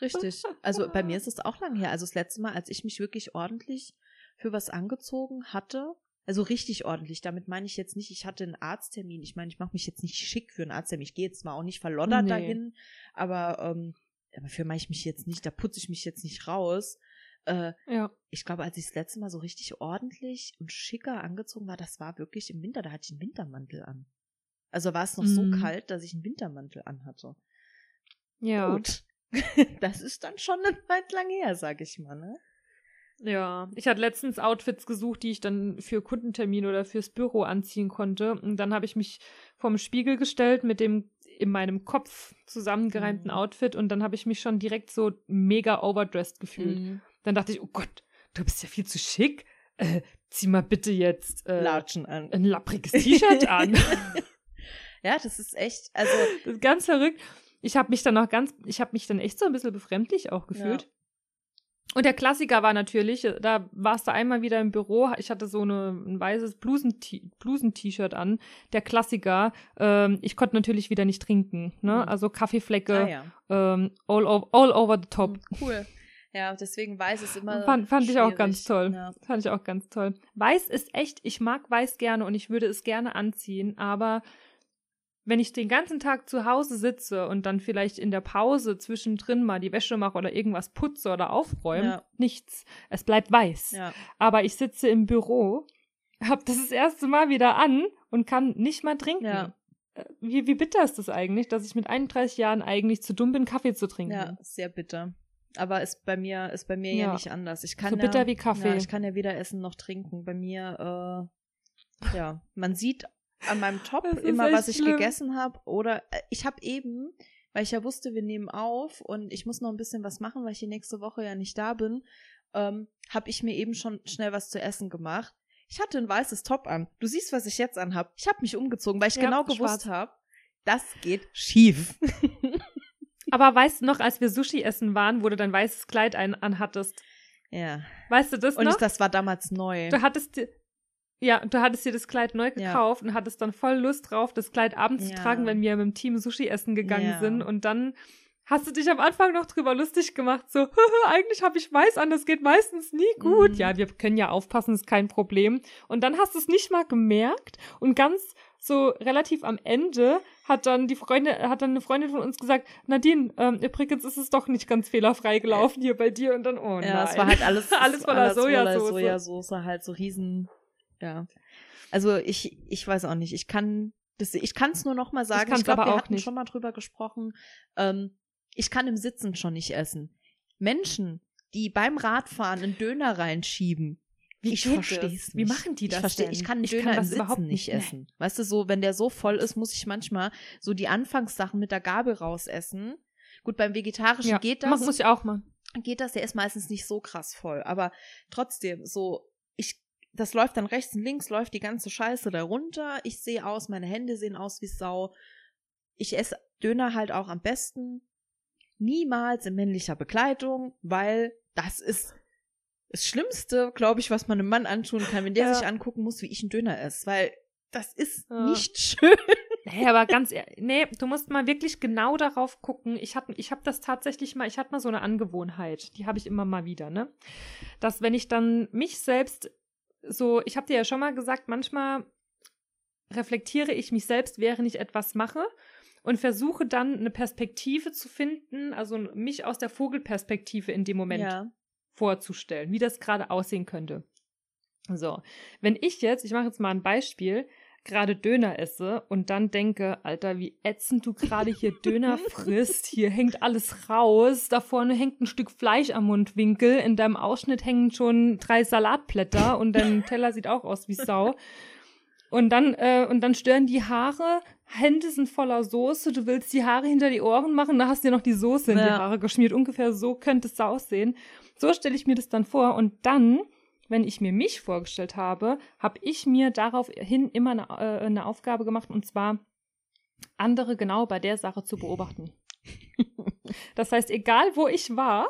richtig. Also bei mir ist es auch lang her. Also das letzte Mal, als ich mich wirklich ordentlich für was angezogen hatte, also richtig ordentlich, damit meine ich jetzt nicht, ich hatte einen Arzttermin. Ich meine, ich mache mich jetzt nicht schick für einen Arzttermin. Ich gehe jetzt zwar auch nicht verloddert Nee. dahin, aber ähm, dafür mache ich mich jetzt nicht, da putze ich mich jetzt nicht raus. Äh, Ja. ich glaube, als ich das letzte Mal so richtig ordentlich und schicker angezogen war, das war wirklich im Winter, da hatte ich einen Wintermantel an. Also war es noch so Mhm. kalt, dass ich einen Wintermantel anhatte. Ja. Gut. Das ist dann schon eine Zeit lang her, sag ich mal, ne? Ja. Ich hatte letztens Outfits gesucht, die ich dann für Kundentermin oder fürs Büro anziehen konnte. Und dann habe ich mich vorm Spiegel gestellt mit dem in meinem Kopf zusammengereimten Mhm. Outfit und dann habe ich mich schon direkt so mega overdressed gefühlt. Mhm. Dann dachte ich, oh Gott, du bist ja viel zu schick. Äh, zieh mal bitte jetzt äh, Latschen an. ein lappriges T-Shirt an. Ja, das ist echt, also Das ist ganz verrückt. Ich habe mich dann auch ganz, ich habe mich dann echt so ein bisschen befremdlich auch gefühlt. Und der Klassiker war natürlich, äh, da warst du einmal wieder im Büro, ich hatte so eine, ein weißes Blusen-T- Blusen-T-Shirt an. Der Klassiker, ähm, ich konnte natürlich wieder nicht trinken, ne? Mhm. Also Kaffeeflecke, ah, ja. ähm, all, over, all over the top. Mhm, Cool. Ja, deswegen weiß es immer. Fand, fand ich auch ganz toll. Ja. Fand ich auch ganz toll. Weiß ist echt, ich mag Weiß gerne und ich würde es gerne anziehen, aber wenn ich den ganzen Tag zu Hause sitze und dann vielleicht in der Pause zwischendrin mal die Wäsche mache oder irgendwas putze oder aufräume, Ja. nichts. Es bleibt weiß. ja. Aber ich sitze im Büro, hab das das erste Mal wieder an und kann nicht mal trinken. Ja. Äh, Wie, wie bitter ist das eigentlich, dass ich mit 31 Jahren eigentlich zu dumm bin, Kaffee zu trinken? Ja, sehr bitter. Aber ist bei mir, ist bei mir ja, nicht anders. Ich kann So ja, bitter wie Kaffee. Ich kann ja weder essen noch trinken. Bei mir, äh, ja, man sieht an meinem Top immer, was ich schlimm. gegessen habe. Oder äh, ich habe eben, weil ich ja wusste, wir nehmen auf und ich muss noch ein bisschen was machen, weil ich die nächste Woche ja nicht da bin, ähm, habe ich mir eben schon schnell was zu essen gemacht. Ich hatte ein weißes Top an. Du siehst, was ich jetzt anhab. Ich habe mich umgezogen, weil ich Ja, genau gewusst habe, das geht schief. Aber weißt du noch, als wir Sushi essen waren, wo du dein weißes Kleid ein, anhattest? ja. Weißt du das Und noch? ich, das war damals neu. du hattest ja, du hattest dir das Kleid neu Ja. gekauft und hattest dann voll Lust drauf, das Kleid abends Ja. zu tragen, wenn wir mit dem Team Sushi essen gegangen Ja. sind. Und dann hast du dich am Anfang noch drüber lustig gemacht, so, eigentlich habe ich weiß an, das geht meistens nie gut. Mhm. Ja, wir können ja aufpassen, ist kein Problem. Und dann hast du es nicht mal gemerkt und ganz so relativ am Ende hat dann die Freundin, hat dann eine Freundin von uns gesagt, Nadine, ähm, übrigens ist es doch nicht ganz fehlerfrei gelaufen hier bei dir und dann, oh ja, nein. es war halt alles, alles voller Sojasauce. Sojasauce, halt so riesen, ja. Also ich, ich weiß auch nicht, ich kann, das, ich kann es nur noch mal sagen, kann's ich glaube, wir auch hatten nicht. schon mal drüber gesprochen, ähm, ich kann im Sitzen schon nicht essen. Menschen, die beim Radfahren einen Döner reinschieben, Wie ich verstehe es Wie nicht. machen die ich das? Ich kann einen Ich kann Döner im das Sitzen überhaupt nicht nicht, nee. essen. Weißt du, so, wenn der so voll ist, muss ich manchmal so die Anfangssachen mit der Gabel rausessen. Gut, beim Vegetarischen Ja, geht das muss ich auch mal. geht das, der ist meistens nicht so krass voll. Aber trotzdem, so, ich, das läuft dann rechts und links, läuft die ganze Scheiße da runter. Ich sehe aus, meine Hände sehen aus wie Sau. Ich esse Döner halt auch am besten niemals in männlicher Bekleidung, weil das ist das Schlimmste, glaube ich, was man einem Mann antun kann, wenn der Ja. sich angucken muss, wie ich einen Döner esse, weil das ist Ja. nicht schön. Nee, aber ganz ehrlich, nee, du musst mal wirklich genau darauf gucken. Ich habe ich hab das tatsächlich mal, ich hatte mal so eine Angewohnheit, die habe ich immer mal wieder, ne? Dass wenn ich dann mich selbst so, ich habe dir ja schon mal gesagt, manchmal reflektiere ich mich selbst, während ich etwas mache und versuche dann eine Perspektive zu finden, also mich aus der Vogelperspektive in dem Moment Ja. vorzustellen, wie das gerade aussehen könnte. So, wenn ich jetzt, ich mache jetzt mal ein Beispiel, gerade Döner esse und dann denke, Alter, wie ätzend du gerade hier Döner frisst, hier hängt alles raus, da vorne hängt ein Stück Fleisch am Mundwinkel, in deinem Ausschnitt hängen schon drei Salatblätter und dein Teller sieht auch aus wie Sau. Und dann, äh, und dann stören die Haare, Hände sind voller Soße, du willst die Haare hinter die Ohren machen, da hast du dir noch die Soße in die Ja. Haare geschmiert. Ungefähr so könnte es aussehen. So stelle ich mir das dann vor. Und dann, wenn ich mir mich vorgestellt habe, habe ich mir daraufhin immer eine, äh, eine Aufgabe gemacht, und zwar andere genau bei der Sache zu beobachten. das heißt, egal wo ich war,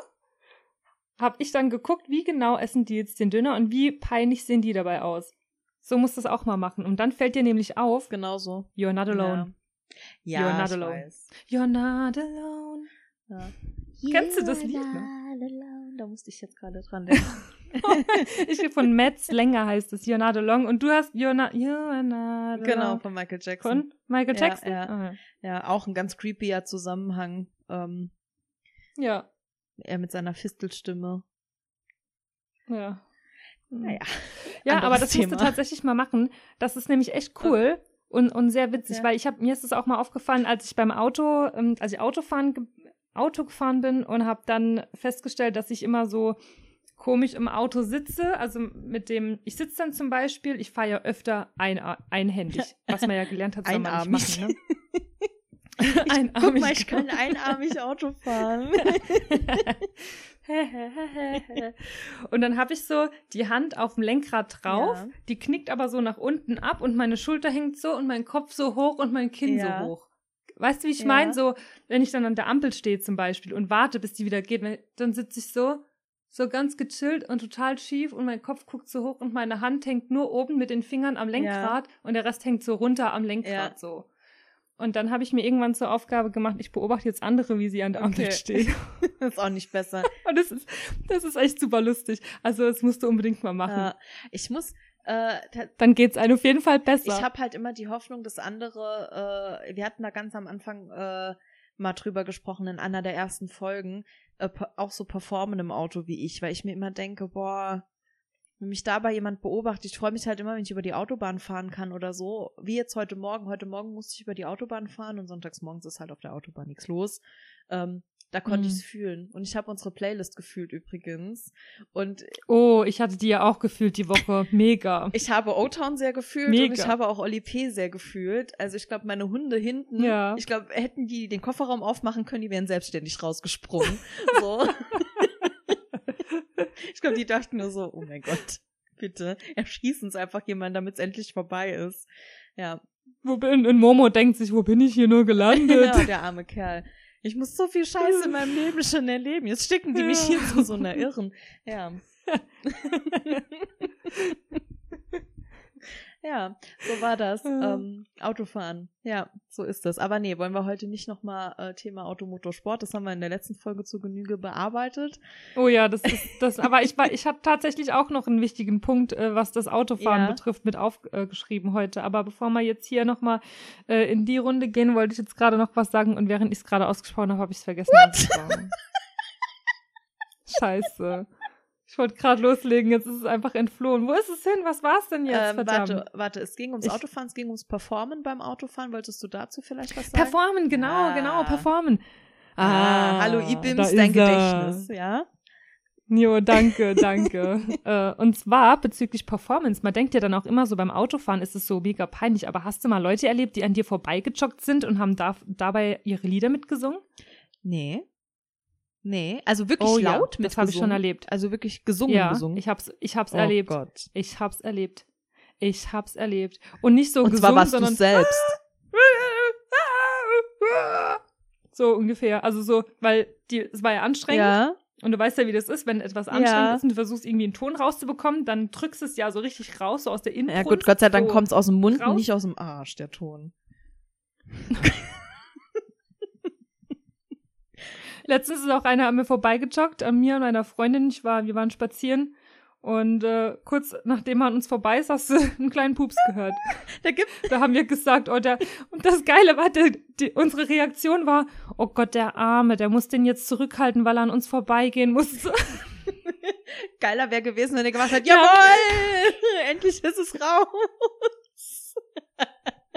habe ich dann geguckt, wie genau essen die jetzt den Döner und wie peinlich sehen die dabei aus. So musst du es auch mal machen. Und dann fällt dir nämlich auf, Genau so. you're not alone. Ja, You're not alone. weiß. You're not alone. Ja. Kennst du das Lied, ne? Da musste ich jetzt gerade dran denken. ich von Matt länger heißt es, not alone. Und du hast not alone. genau, von Michael Jackson. Von Michael Ja, Jackson? ja. Ah, Ja, auch ein ganz creepyer Zusammenhang. Ähm, ja. er mit seiner Fistelstimme. Ja. Naja. Ja, aber das musst Thema. du tatsächlich mal machen. Das ist nämlich echt cool und, und sehr witzig, Ja. weil ich habe mir ist es auch mal aufgefallen, als ich beim Auto, ähm, als ich Autofahren, Auto gefahren bin und habe dann festgestellt, dass ich immer so komisch im Auto sitze. Also mit dem, ich sitze dann zum Beispiel, ich fahre ja öfter ein, einhändig, was man ja gelernt hat, soll man nicht Einarmig. machen. Ne? Ich, guck mal, ich kann einarmig Auto fahren. und dann habe ich so die Hand auf dem Lenkrad drauf, ja. die knickt aber so nach unten ab und meine Schulter hängt so und mein Kopf so hoch und mein Kinn ja. so hoch. Weißt du, wie ich ja. meine? So, wenn ich dann an der Ampel stehe zum Beispiel und warte, bis die wieder geht, dann sitze ich so, so ganz gechillt und total schief und mein Kopf guckt so hoch und meine Hand hängt nur oben mit den Fingern am Lenkrad und der Rest hängt so runter am Lenkrad so. Und dann habe ich mir irgendwann zur Aufgabe gemacht, ich beobachte jetzt andere, wie sie an der Ampel okay. stehen. das ist auch nicht besser. Und das ist, das ist echt super lustig. Also das musst du unbedingt mal machen. Ja, ich muss. Äh, dann geht's einem auf jeden Fall besser. Ich habe halt immer die Hoffnung, dass andere, äh, wir hatten da ganz am Anfang äh, mal drüber gesprochen in einer der ersten Folgen, äh, auch so performen im Auto wie ich, weil ich mir immer denke, boah, wenn mich dabei jemand beobachtet, ich freue mich halt immer, wenn ich über die Autobahn fahren kann oder so. Wie jetzt heute Morgen. Heute Morgen musste ich über die Autobahn fahren und sonntags morgens ist halt auf der Autobahn nichts los. Ähm, da konnte mhm. ich es fühlen. Und ich habe unsere Playlist gefühlt übrigens. Und oh, ich hatte die ja auch gefühlt die Woche. Mega. ich habe O-Town sehr gefühlt Mega. und ich habe auch Oli P. sehr gefühlt. Also ich glaube, meine Hunde hinten, ja. ich glaube, hätten die den Kofferraum aufmachen können, die wären selbstständig rausgesprungen. so. Ich glaube, die dachten nur so, oh mein Gott, bitte, erschießen uns einfach jemand, damit es endlich vorbei ist. Ja. Wo bin, und Momo denkt sich, wo bin ich hier nur gelandet? genau, der arme Kerl. Ich muss so viel Scheiße in meinem Leben schon erleben. Jetzt sticken die mich hier zu so einer Irren. Ja. Ja, so war das. Ähm, Autofahren. Ja, so ist das. Aber nee, wollen wir heute nicht nochmal äh, Thema Automotorsport. Das haben wir in der letzten Folge zu Genüge bearbeitet. Oh ja, das ist das. aber ich war, ich habe tatsächlich auch noch einen wichtigen Punkt, äh, was das Autofahren ja. betrifft, mit aufgeschrieben äh, heute. Aber bevor wir jetzt hier nochmal äh, in die Runde gehen, wollte ich jetzt gerade noch was sagen und während ich es gerade ausgesprochen habe, habe ich es vergessen. Scheiße. Ich wollte gerade loslegen, jetzt ist es einfach entflohen. Wo ist es hin? Was war es denn jetzt? Ähm, warte, warte, es ging ums ich Autofahren, es ging ums Performen beim Autofahren. Wolltest du dazu vielleicht was sagen? Performen, genau, ah. genau, performen. Ah, ah hallo Ibims, dein Gedächtnis, ja? Jo, danke, danke. äh, und zwar bezüglich Performance. Man denkt ja dann auch immer so, beim Autofahren ist es so mega peinlich, aber hast du mal Leute erlebt, die an dir vorbeigejoggt sind und haben da, dabei ihre Lieder mitgesungen? Nee. Nee, also wirklich oh, laut ja, Das habe ich schon erlebt. Also wirklich gesungen, ja, gesungen. Ich hab's, ich hab's oh erlebt. Gott. Ich hab's erlebt. Ich hab's erlebt. Und nicht so Und gesungen, zwar warst sondern selbst. So ungefähr. Also so, weil die, es war ja anstrengend. Ja. Und du weißt ja, wie das ist, wenn etwas anstrengend ja. ist und du versuchst irgendwie einen Ton rauszubekommen, dann drückst du es ja so richtig raus, so aus der Innenbrust. Ja gut, Gott sei Dank so kommt's aus dem Mund raus. und nicht aus dem Arsch, der Ton. Letztens ist auch einer an mir vorbeigejoggt, an mir und einer Freundin. Ich war, wir waren spazieren. Und äh, kurz nachdem man uns vorbei ist, hast du einen kleinen Pups gehört. da, gibt da haben wir gesagt, oh, der, und das Geile war, der, die, unsere Reaktion war, oh Gott, der Arme, der muss den jetzt zurückhalten, weil er an uns vorbeigehen muss. Geiler wäre gewesen, wenn er gemacht hat, jawohl, endlich ist es raus.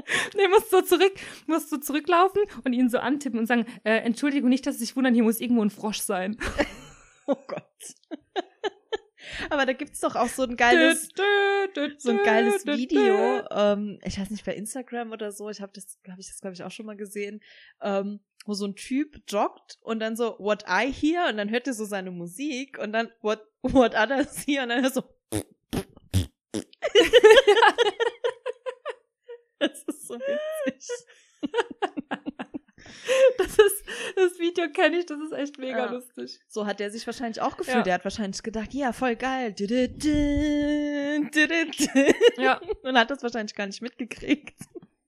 nee, musst du zurück, musst du zurücklaufen und ihn so antippen und sagen, äh, Entschuldigung, nicht, dass Sie sich wundern, hier muss irgendwo ein Frosch sein. oh Gott. Aber da gibt's doch auch so ein geiles, so ein geiles Video. Ähm, ich weiß nicht bei Instagram oder so. Ich habe das, habe ich das glaube ich auch schon mal gesehen, ähm, wo so ein Typ joggt und dann so What I hear und dann hört er so seine Musik und dann What What others hear und dann hört er so. Das ist so witzig. Das ist, das Video kenne ich, das ist echt mega ja. lustig. So hat er sich wahrscheinlich auch gefühlt. Ja. Der hat wahrscheinlich gedacht, ja, voll geil. Ja. Und hat das wahrscheinlich gar nicht mitgekriegt.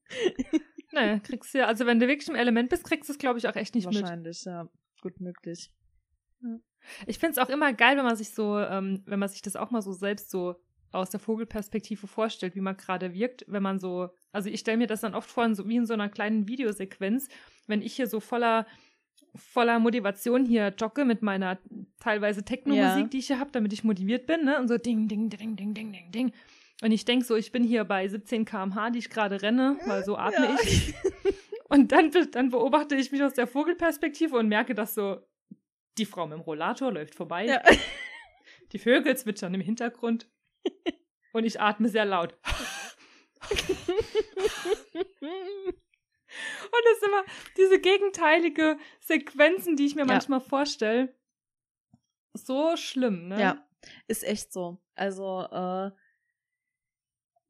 Nee, kriegst du ja, also wenn du wirklich im Element bist, kriegst du es, glaube ich, auch echt nicht wahrscheinlich, mit. Wahrscheinlich, ja. Gut möglich. Ja. Ich finde es auch immer geil, wenn man sich so, ähm, wenn man sich das auch mal so selbst so aus der Vogelperspektive vorstellt, wie man gerade wirkt, wenn man so, also ich stelle mir das dann oft vor, so, wie in so einer kleinen Videosequenz, wenn ich hier so voller voller Motivation hier jogge mit meiner teilweise Techno-Musik, ja. die ich hier habe, damit ich motiviert bin, ne? Und so ding, ding, ding, ding, ding, ding, ding. Und ich denke so, ich bin hier bei 17 km/h, die ich gerade renne, weil so atme ja. ich. Und dann, dann beobachte ich mich aus der Vogelperspektive und merke, dass so die Frau mit dem Rollator läuft vorbei. Ja. Die Vögel zwitschern im Hintergrund. Und ich atme sehr laut. das ist immer diese gegenteilige Sequenzen, die ich mir Ja. manchmal vorstelle. So schlimm, ne? Ja, ist echt so. Also, äh,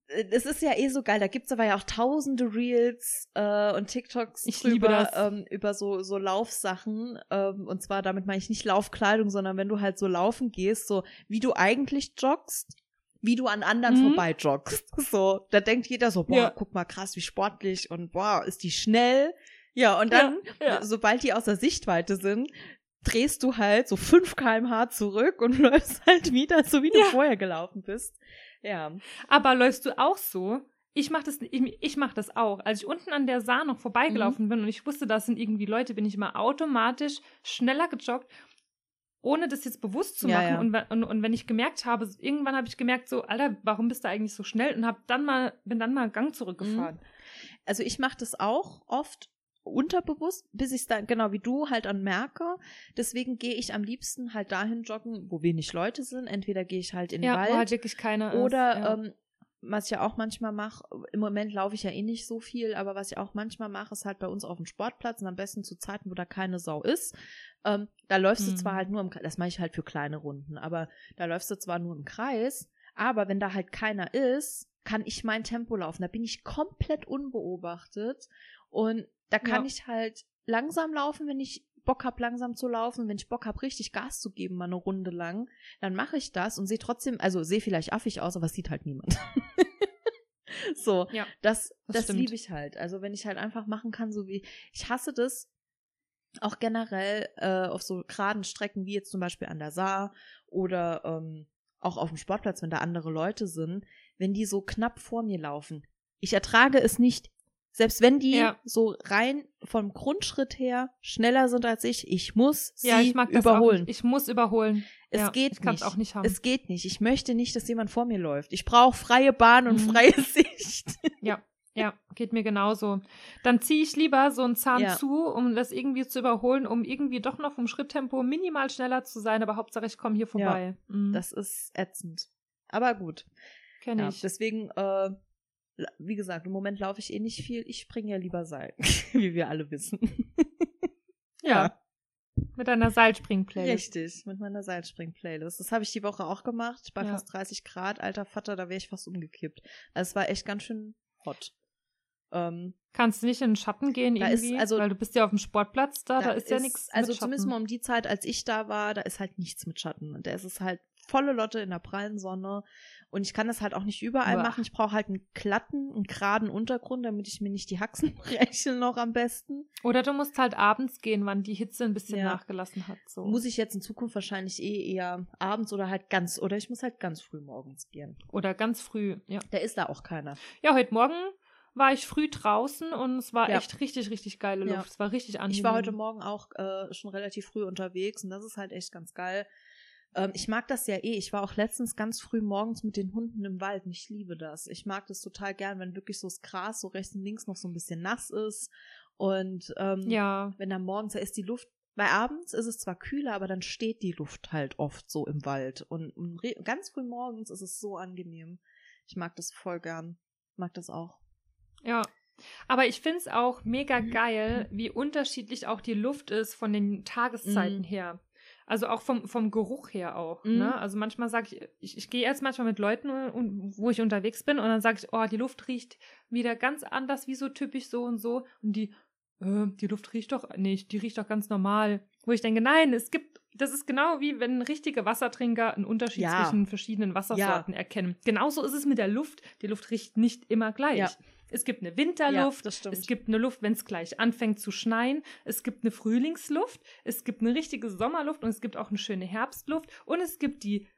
es ist ja eh so geil. Da gibt's aber ja auch tausende Reels äh, und TikToks Ich drüber. Ähm, über so, so Laufsachen. Ähm, und zwar damit meine ich nicht Laufkleidung, sondern wenn du halt so laufen gehst, so wie du eigentlich joggst, wie du an anderen Mhm. vorbei joggst. So, da denkt jeder so, boah, Ja. guck mal krass, wie sportlich und boah, ist die schnell. Ja, und dann, Ja, ja. sobald die außer Sichtweite sind, drehst du halt so 5 kmh zurück und läufst halt wieder, so wie du vorher gelaufen bist. Ja. Aber läufst du auch so? Ich mach das, ich, ich mach das auch. Als ich unten an der Saar noch vorbeigelaufen bin und ich wusste, das sind irgendwie Leute, bin ich immer automatisch schneller gejoggt, ohne das jetzt bewusst zu Ja, machen. ja. Und, und, und wenn ich gemerkt habe, irgendwann habe ich gemerkt, so, Alter, warum bist du eigentlich so schnell? Und hab dann mal, bin dann mal einen Gang zurückgefahren. Also ich mache das auch oft unterbewusst, bis ich es dann, genau wie du, halt dann merke. Deswegen gehe ich am liebsten halt dahin joggen, wo wenig Leute sind. Entweder gehe ich halt in den Ja, Wald wo halt wirklich keiner Oder ist. Ja. ähm, was ich ja auch manchmal mache, im Moment laufe ich ja eh nicht so viel, aber was ich auch manchmal mache, ist halt bei uns auf dem Sportplatz und am besten zu Zeiten, wo da keine Sau ist. Ähm, da läufst du Hm. zwar halt nur im Kreis, das mache ich halt für kleine Runden, aber da läufst du zwar nur im Kreis, aber wenn da halt keiner ist, kann ich mein Tempo laufen. Da bin ich komplett unbeobachtet und da kann Ja. ich halt langsam laufen, wenn ich Bock hab, langsam zu laufen. Wenn ich Bock hab, richtig Gas zu geben, mal eine Runde lang, dann mache ich das und sehe trotzdem, also sehe vielleicht affig aus, aber es sieht halt niemand. so, Ja, das, das das liebe ich halt. Also wenn ich halt einfach machen kann, so wie, ich hasse das auch generell äh, auf so geraden Strecken, wie jetzt zum Beispiel an der Saar oder ähm, auch auf dem Sportplatz, wenn da andere Leute sind, wenn die so knapp vor mir laufen. Ich ertrage es nicht. Selbst wenn die Ja. so rein vom Grundschritt her schneller sind als ich, ich muss sie ja, ich überholen. Ich muss überholen. Es ja, geht Ich kann es nicht. auch nicht haben. Es geht nicht. Ich möchte nicht, dass jemand vor mir läuft. Ich brauche freie Bahn und Mhm. freie Sicht. Ja, geht mir genauso. Dann ziehe ich lieber so einen Zahn Ja. zu, um das irgendwie zu überholen, um irgendwie doch noch vom Schritttempo minimal schneller zu sein, aber Hauptsache ich komme hier vorbei. Mhm. Das ist ätzend. Aber gut. kenne Ja, ich. deswegen, äh, wie gesagt, im Moment laufe ich eh nicht viel. Ich springe ja lieber Seil, wie wir alle wissen. ja. Mit einer Seilspring-Playlist. Richtig, mit meiner Seilspring-Playlist. Das habe ich die Woche auch gemacht, bei Ja. fast 30 Grad. Alter Vater, da wäre ich fast umgekippt. Also es war echt ganz schön hot. Ähm, Kannst du nicht in den Schatten gehen Da ist- irgendwie? also- Weil du bist ja auf dem Sportplatz da, da, ist, ja nichts Also mit zumindest Schatten. mal um die Zeit, als ich da war, da ist halt nichts mit Schatten. Und da ist es halt volle Lotte in der prallen Sonne. Und ich kann das halt auch nicht überall Uah. machen. Ich brauche halt einen glatten, einen geraden Untergrund, damit ich mir nicht die Haxen breche noch am besten. Oder du musst halt abends gehen, wann die Hitze ein bisschen Ja. nachgelassen hat. So. Muss ich jetzt in Zukunft wahrscheinlich eh eher abends oder halt ganz, oder ich muss halt ganz früh morgens gehen. Oder ganz früh, ja. Da ist da auch keiner. Ja, heute Morgen war ich früh draußen und es war Ja. echt richtig, richtig geile Ja. Luft. Es war richtig angenehm. Ich war heute Morgen auch äh, schon relativ früh unterwegs und das ist halt echt ganz geil. Ähm, ich mag das ja eh. Ich war auch letztens ganz früh morgens mit den Hunden im Wald und ich liebe das. Ich mag das total gern, wenn wirklich so das Gras so rechts und links noch so ein bisschen nass ist und ähm, Ja, wenn dann morgens, da ist die Luft, bei abends ist es zwar kühler, aber dann steht die Luft halt oft so im Wald und ganz früh morgens ist es so angenehm. Ich mag das voll gern. Mag das auch. ja. Aber ich finde es auch mega Mhm. geil, wie unterschiedlich auch die Luft ist von den Tageszeiten Mhm. her. Also auch vom, vom Geruch her auch. Mhm. Ne? Also manchmal sage ich, ich, ich gehe jetzt manchmal mit Leuten, und- wo ich unterwegs bin, und dann sage ich, oh, die Luft riecht wieder ganz anders, wie so typisch so und so. Und die, äh, die Luft riecht doch nicht, die riecht doch ganz normal. Wo ich denke, nein, es gibt, das ist genau wie wenn richtige Wassertrinker einen Unterschied Ja. zwischen verschiedenen Wassersorten erkennen. Genauso ist es mit der Luft. Die Luft riecht nicht immer gleich. Ja. Es gibt eine Winterluft, das stimmt. es gibt eine Luft, wenn es gleich anfängt zu schneien. Es gibt eine Frühlingsluft. Es gibt eine richtige Sommerluft und es gibt auch eine schöne Herbstluft. Und es gibt die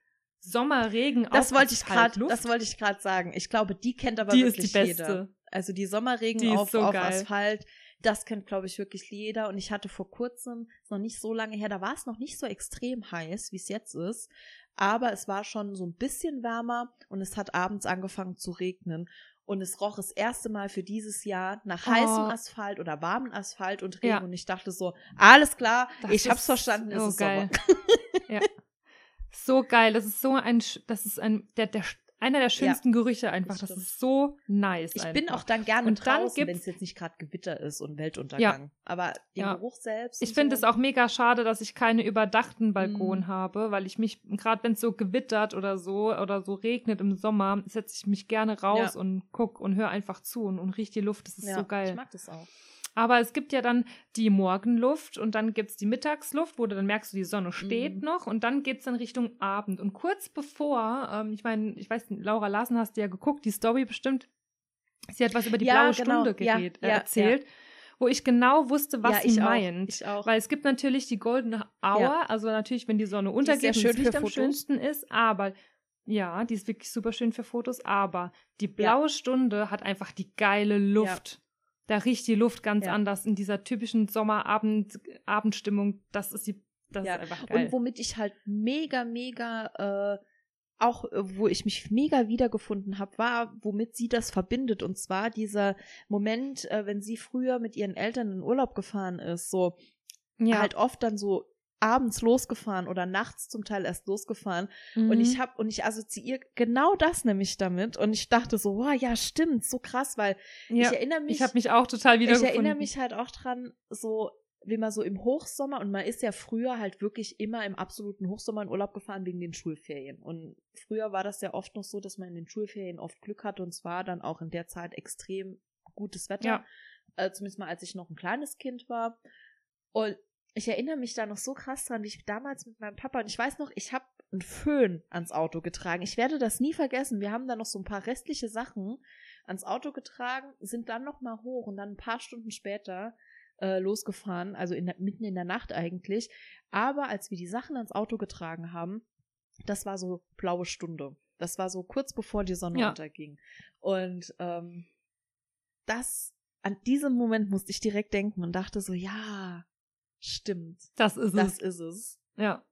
Sommerregen das auf wollte ich gerade, das wollte ich gerade sagen. Ich glaube, die kennt aber Die ist wirklich die beste. jeder. Also die Sommerregen Die ist auf, so auf. Asphalt, das kennt, glaube ich, wirklich jeder. Und ich hatte vor kurzem, ist noch nicht so lange her, da war es noch nicht so extrem heiß, wie es jetzt ist. Aber es war schon so ein bisschen wärmer und es hat abends angefangen zu regnen. Und es roch das erste Mal für dieses Jahr nach Oh. heißem Asphalt oder warmen Asphalt und Regen. Ja. Und ich dachte so, alles klar, Das ich hab's verstanden, es so ist geil. Sommer. ja. So geil. Das ist so ein, das ist ein, der, der, einer der schönsten Gerüche einfach. das ist so nice. Ich einfach. bin auch dann gerne Und dann draußen, wenn es jetzt nicht gerade Gewitter ist und Weltuntergang. Aber den Ja. Geruch selbst. Ich finde so, es auch mega schade, dass ich keine überdachten Balkon Mhm. habe, weil ich mich, gerade wenn es so gewittert oder so oder so regnet im Sommer, setze ich mich gerne raus Ja. und guck und höre einfach zu und, und riech die Luft. Das ist ja, so geil. Ich mag das auch. Aber es gibt ja dann die Morgenluft und dann gibt's die Mittagsluft, wo du dann merkst, du, die Sonne steht Mhm. noch und dann geht's dann Richtung Abend. Und kurz bevor, ähm, ich meine, ich weiß, Laura Larsen hast du ja geguckt, die Story bestimmt, sie hat was über die Ja, blaue genau. Stunde Ja, geredet, äh, ja, erzählt, wo ich genau wusste, was ja, sie ich meint. Ich auch. Weil es gibt natürlich die goldene Hour, Ja. also natürlich, wenn die Sonne untergeht und schön das für Licht am Fotos. schönsten ist, aber ja, die ist wirklich super schön für Fotos, aber die blaue Stunde hat einfach die geile Luft. Da riecht die Luft ganz Ja. anders in dieser typischen Sommerabend Abendstimmung. Das ist die das Ja. ist einfach geil. Und womit ich halt mega, mega, äh, auch äh, wo ich mich mega wiedergefunden habe, war, womit sie das verbindet. Und zwar dieser Moment, äh, wenn sie früher mit ihren Eltern in Urlaub gefahren ist, so ja. halt oft dann so abends losgefahren oder nachts zum Teil erst losgefahren. Mhm. Und ich habe und ich assoziiere genau das nämlich damit. Und ich dachte so, wow, ja, stimmt, so krass, weil ja. ich erinnere mich. ich habe mich auch total Ich wiedergefunden. erinnere mich halt auch dran, so wie man so im Hochsommer und man ist ja früher halt wirklich immer im absoluten Hochsommer in Urlaub gefahren wegen den Schulferien. Und früher war das ja oft noch so, dass man in den Schulferien oft Glück hatte und zwar dann auch in der Zeit extrem gutes Wetter. Ja. Äh, zumindest mal als ich noch ein kleines Kind war. Und ich erinnere mich da noch so krass dran, wie ich damals mit meinem Papa und ich weiß noch, ich habe einen Föhn ans Auto getragen. Ich werde das nie vergessen. Wir haben da noch so ein paar restliche Sachen ans Auto getragen, sind dann noch mal hoch und dann ein paar Stunden später äh, losgefahren, also in mitten in der Nacht eigentlich. Aber als wir die Sachen ans Auto getragen haben, das war so blaue Stunde. Das war so kurz bevor die Sonne Ja. unterging. Und ähm, das, an diesem Moment musste ich direkt denken und dachte so, ja, stimmt, das ist das es. ist es. Ja.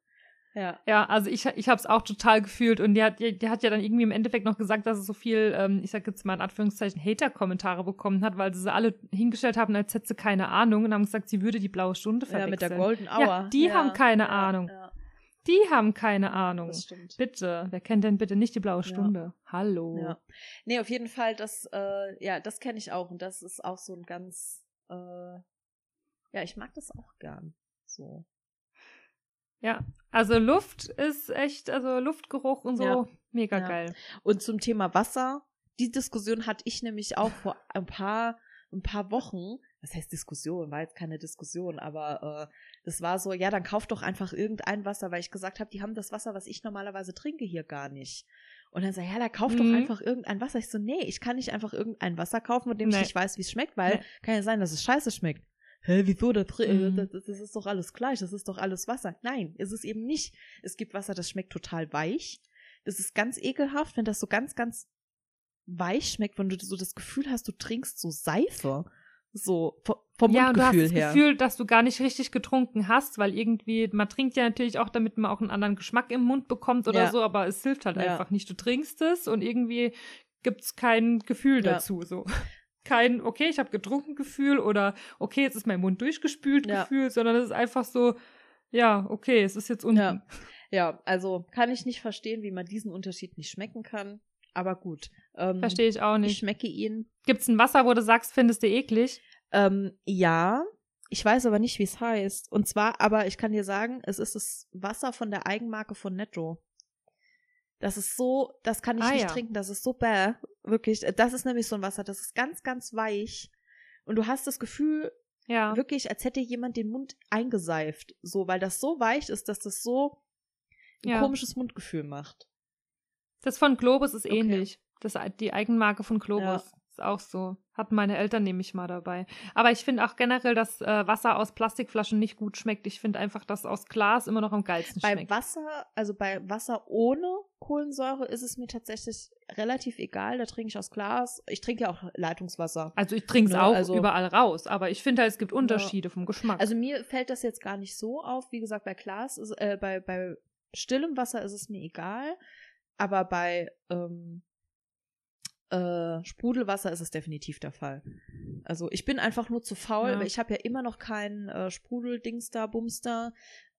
Ja. Ja, also ich, ich habe es auch total gefühlt und die hat, die, die hat ja dann irgendwie im Endeffekt noch gesagt, dass es so viel, ähm, ich sag jetzt mal in Anführungszeichen, Hater-Kommentare bekommen hat, weil sie sie alle hingestellt haben, als hätte sie keine Ahnung und haben gesagt, sie würde die blaue Stunde Ja, verwechseln. mit der Golden Hour. Ja, die haben keine ja, Ahnung. Ja, Die haben keine Ahnung. das stimmt. Bitte, wer kennt denn bitte nicht die blaue Stunde? Hallo. Ja. Nee, auf jeden Fall, das, äh, ja, das kenne ich auch und das ist auch so ein ganz, äh, ja, ich mag das auch gern. So. Ja, also Luft ist echt, also Luftgeruch und so, Ja. mega Ja. geil. Und zum Thema Wasser, die Diskussion hatte ich nämlich auch vor ein paar, ein paar Wochen. Was heißt Diskussion? War jetzt keine Diskussion, aber äh, das war so, ja, dann kauf doch einfach irgendein Wasser, weil ich gesagt habe, die haben das Wasser, was ich normalerweise trinke, hier gar nicht. Und dann sagt, ja, da kauf doch Mhm. einfach irgendein Wasser. Ich so, nee, ich kann nicht einfach irgendein Wasser kaufen, von dem Nee. ich nicht weiß, wie es schmeckt, weil Nee. kann ja sein, dass es scheiße schmeckt. Hä, wieso? Das, äh, Mhm. das, das ist doch alles gleich, das ist doch alles Wasser. Nein, ist es eben nicht. Es gibt Wasser, das schmeckt total weich. Das ist ganz ekelhaft, wenn das so ganz, ganz weich schmeckt, wenn du so das Gefühl hast, du trinkst so Seife. So vom, ja, und du hast Mundgefühl das her. Gefühl, dass du gar nicht richtig getrunken hast, weil irgendwie, man trinkt ja natürlich auch, damit man auch einen anderen Geschmack im Mund bekommt oder Ja. so, aber es hilft halt Ja. einfach nicht. Du trinkst es und irgendwie gibt's kein Gefühl Ja. dazu. So. Kein, okay, ich habe getrunken Gefühl oder okay, jetzt ist mein Mund durchgespült Ja. Gefühl, sondern es ist einfach so, ja, okay, es ist jetzt unten. Ja. ja, also kann ich nicht verstehen, wie man diesen Unterschied nicht schmecken kann. Aber gut. Ähm, Verstehe ich auch Ich nicht. schmecke ihn. Gibt's ein Wasser, wo du sagst, findest du eklig? Ähm, ja, ich weiß aber nicht, wie es heißt. Und zwar, aber ich kann dir sagen, es ist das Wasser von der Eigenmarke von Netto. Das ist so, das kann ich Ah, nicht ja. trinken, das ist so bäh. Wirklich, das ist nämlich so ein Wasser, das ist ganz, ganz weich. Und du hast das Gefühl, Ja. wirklich, als hätte jemand den Mund eingeseift. So, weil das so weich ist, dass das so ein Ja. komisches Mundgefühl macht. Das von Globus ist Okay. ähnlich. Das, die Eigenmarke von Globus ist auch so. Hatten meine Eltern nämlich mal dabei. Aber ich finde auch generell, dass äh, Wasser aus Plastikflaschen nicht gut schmeckt. Ich finde einfach, dass aus Glas immer noch am geilsten Bei schmeckt. Wasser, also bei Wasser ohne Kohlensäure ist es mir tatsächlich relativ egal. Da trinke ich aus Glas. Ich trinke ja auch Leitungswasser. Also ich trinke es Ne, auch also- überall raus, aber ich finde halt, es gibt Unterschiede vom Geschmack. Also mir fällt das jetzt gar nicht so auf. Wie gesagt, bei Glas, ist, äh, bei, bei stillem Wasser ist es mir egal. Aber bei ähm, äh, Sprudelwasser ist es definitiv der Fall. Also ich bin einfach nur zu faul, Ja. weil ich habe ja immer noch keinen äh, Sprudeldings da, Bums da.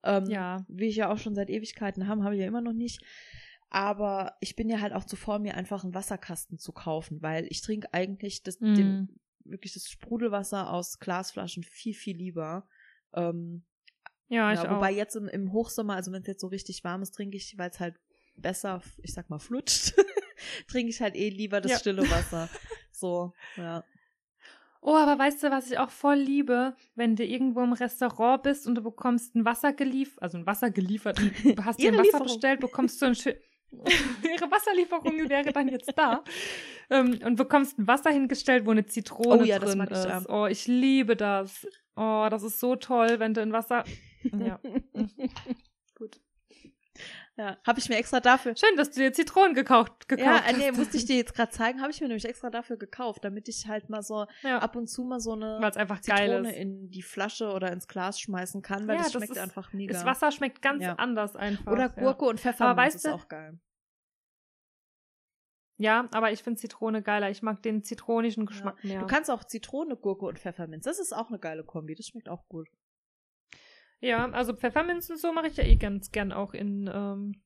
Ähm, ja. Wie ich ja auch schon seit Ewigkeiten haben, habe ich ja immer noch nicht. Aber ich bin ja halt auch zuvor, mir einfach einen Wasserkasten zu kaufen, weil ich trinke eigentlich das, Mm. den, wirklich das Sprudelwasser aus Glasflaschen viel, viel lieber. Ähm, Ja, ich ja, auch. wobei jetzt im, im Hochsommer, also wenn es jetzt so richtig warm ist, trinke ich, weil es halt besser, ich sag mal, flutscht, trinke ich halt eh lieber das Ja. stille Wasser. So, ja. Oh, aber weißt du, was ich auch voll liebe, wenn du irgendwo im Restaurant bist und du bekommst ein Wasser geliefert, also ein Wasser geliefert, und du hast dir ein Wasser Lieferung. bestellt, bekommst so ein schön Ihre Wasserlieferung wäre dann jetzt da. Ähm, und bekommst ein Wasser hingestellt, wo eine Zitrone Oh ja, das drin ich ist. auch. Oh, ich liebe das. Oh, das ist so toll, wenn du ein Wasser. Ja. Ja, habe ich mir extra dafür. Schön, dass du dir Zitronen gekauft, gekauft Ja, äh, hast. nee, musste ich dir jetzt gerade zeigen, habe ich mir nämlich extra dafür gekauft, damit ich halt mal so ja, ab und zu mal so eine weil es einfach Zitrone in die Flasche oder ins Glas schmeißen kann, weil Ja, das das schmeckt ist- einfach mega. Das Wasser schmeckt ganz Ja. anders einfach. oder ja. Gurke und Pfefferminz weißt ist du- auch geil. Ja, aber ich finde Zitrone geiler. Ich mag den zitronischen Geschmack mehr. Du kannst auch Zitrone, Gurke und Pfefferminz. Das ist auch eine geile Kombi. Das schmeckt auch gut. Ja, also Pfefferminz und so mache ich ja eh ganz gern auch in, ähm,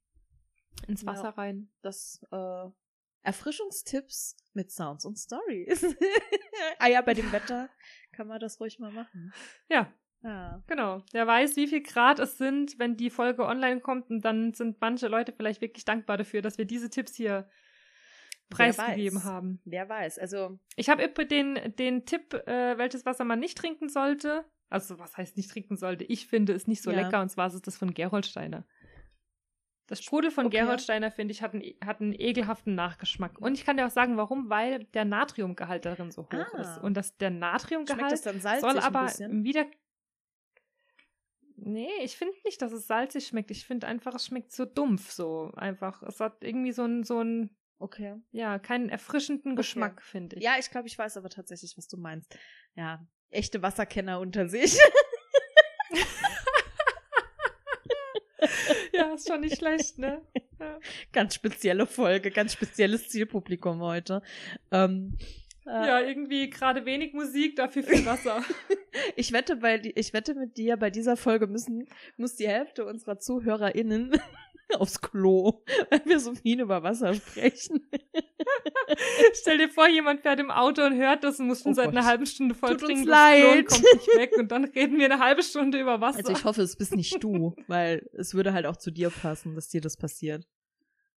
ins Ja. Wasser rein. Das äh, Erfrischungstipps mit Sounds und Stories. ah ja, bei dem Wetter kann man das ruhig mal machen. Ja, Ja. genau. Wer weiß, wie viel Grad es sind, wenn die Folge online kommt und dann sind manche Leute vielleicht wirklich dankbar dafür, dass wir diese Tipps hier preisgegeben haben. Wer weiß. Also, Ich habe den, den Tipp, äh, welches Wasser man nicht trinken sollte. Also, was heißt nicht trinken sollte? Ich finde es nicht so Ja. lecker und zwar ist es das von Gerolsteiner. Das Sprudel von Okay. Gerolsteiner, finde ich, hat einen, hat einen ekelhaften Nachgeschmack. Und ich kann dir auch sagen, warum, weil der Natriumgehalt darin so hoch Ah. ist. Und das, der Natriumgehalt das dann salzig soll aber wieder. Nee, ich finde nicht, dass es salzig schmeckt. Ich finde einfach, es schmeckt so dumpf, so einfach. Es hat irgendwie so einen, so einen, Okay. ja, keinen erfrischenden Okay. Geschmack, finde ich. Ja, ich glaube, ich weiß aber tatsächlich, was du meinst. Ja, echte Wasserkenner unter sich. ja, ist schon nicht schlecht, ne? Ja. ganz spezielle Folge, ganz spezielles Zielpublikum heute. Ähm, äh, Ja, irgendwie gerade wenig Musik, dafür viel Wasser. Ich wette bei ich wette mit dir, bei dieser Folge müssen muss die Hälfte unserer ZuhörerInnen aufs Klo, weil wir so viel über Wasser sprechen. Stell dir vor, jemand fährt im Auto und hört das und muss schon Oh seit Gott. einer halben Stunde voll Tut uns trinken, das Klo und leid. kommt nicht weg und dann reden wir eine halbe Stunde über Wasser. Also ich hoffe, es bist nicht du, weil es würde halt auch zu dir passen, dass dir das passiert.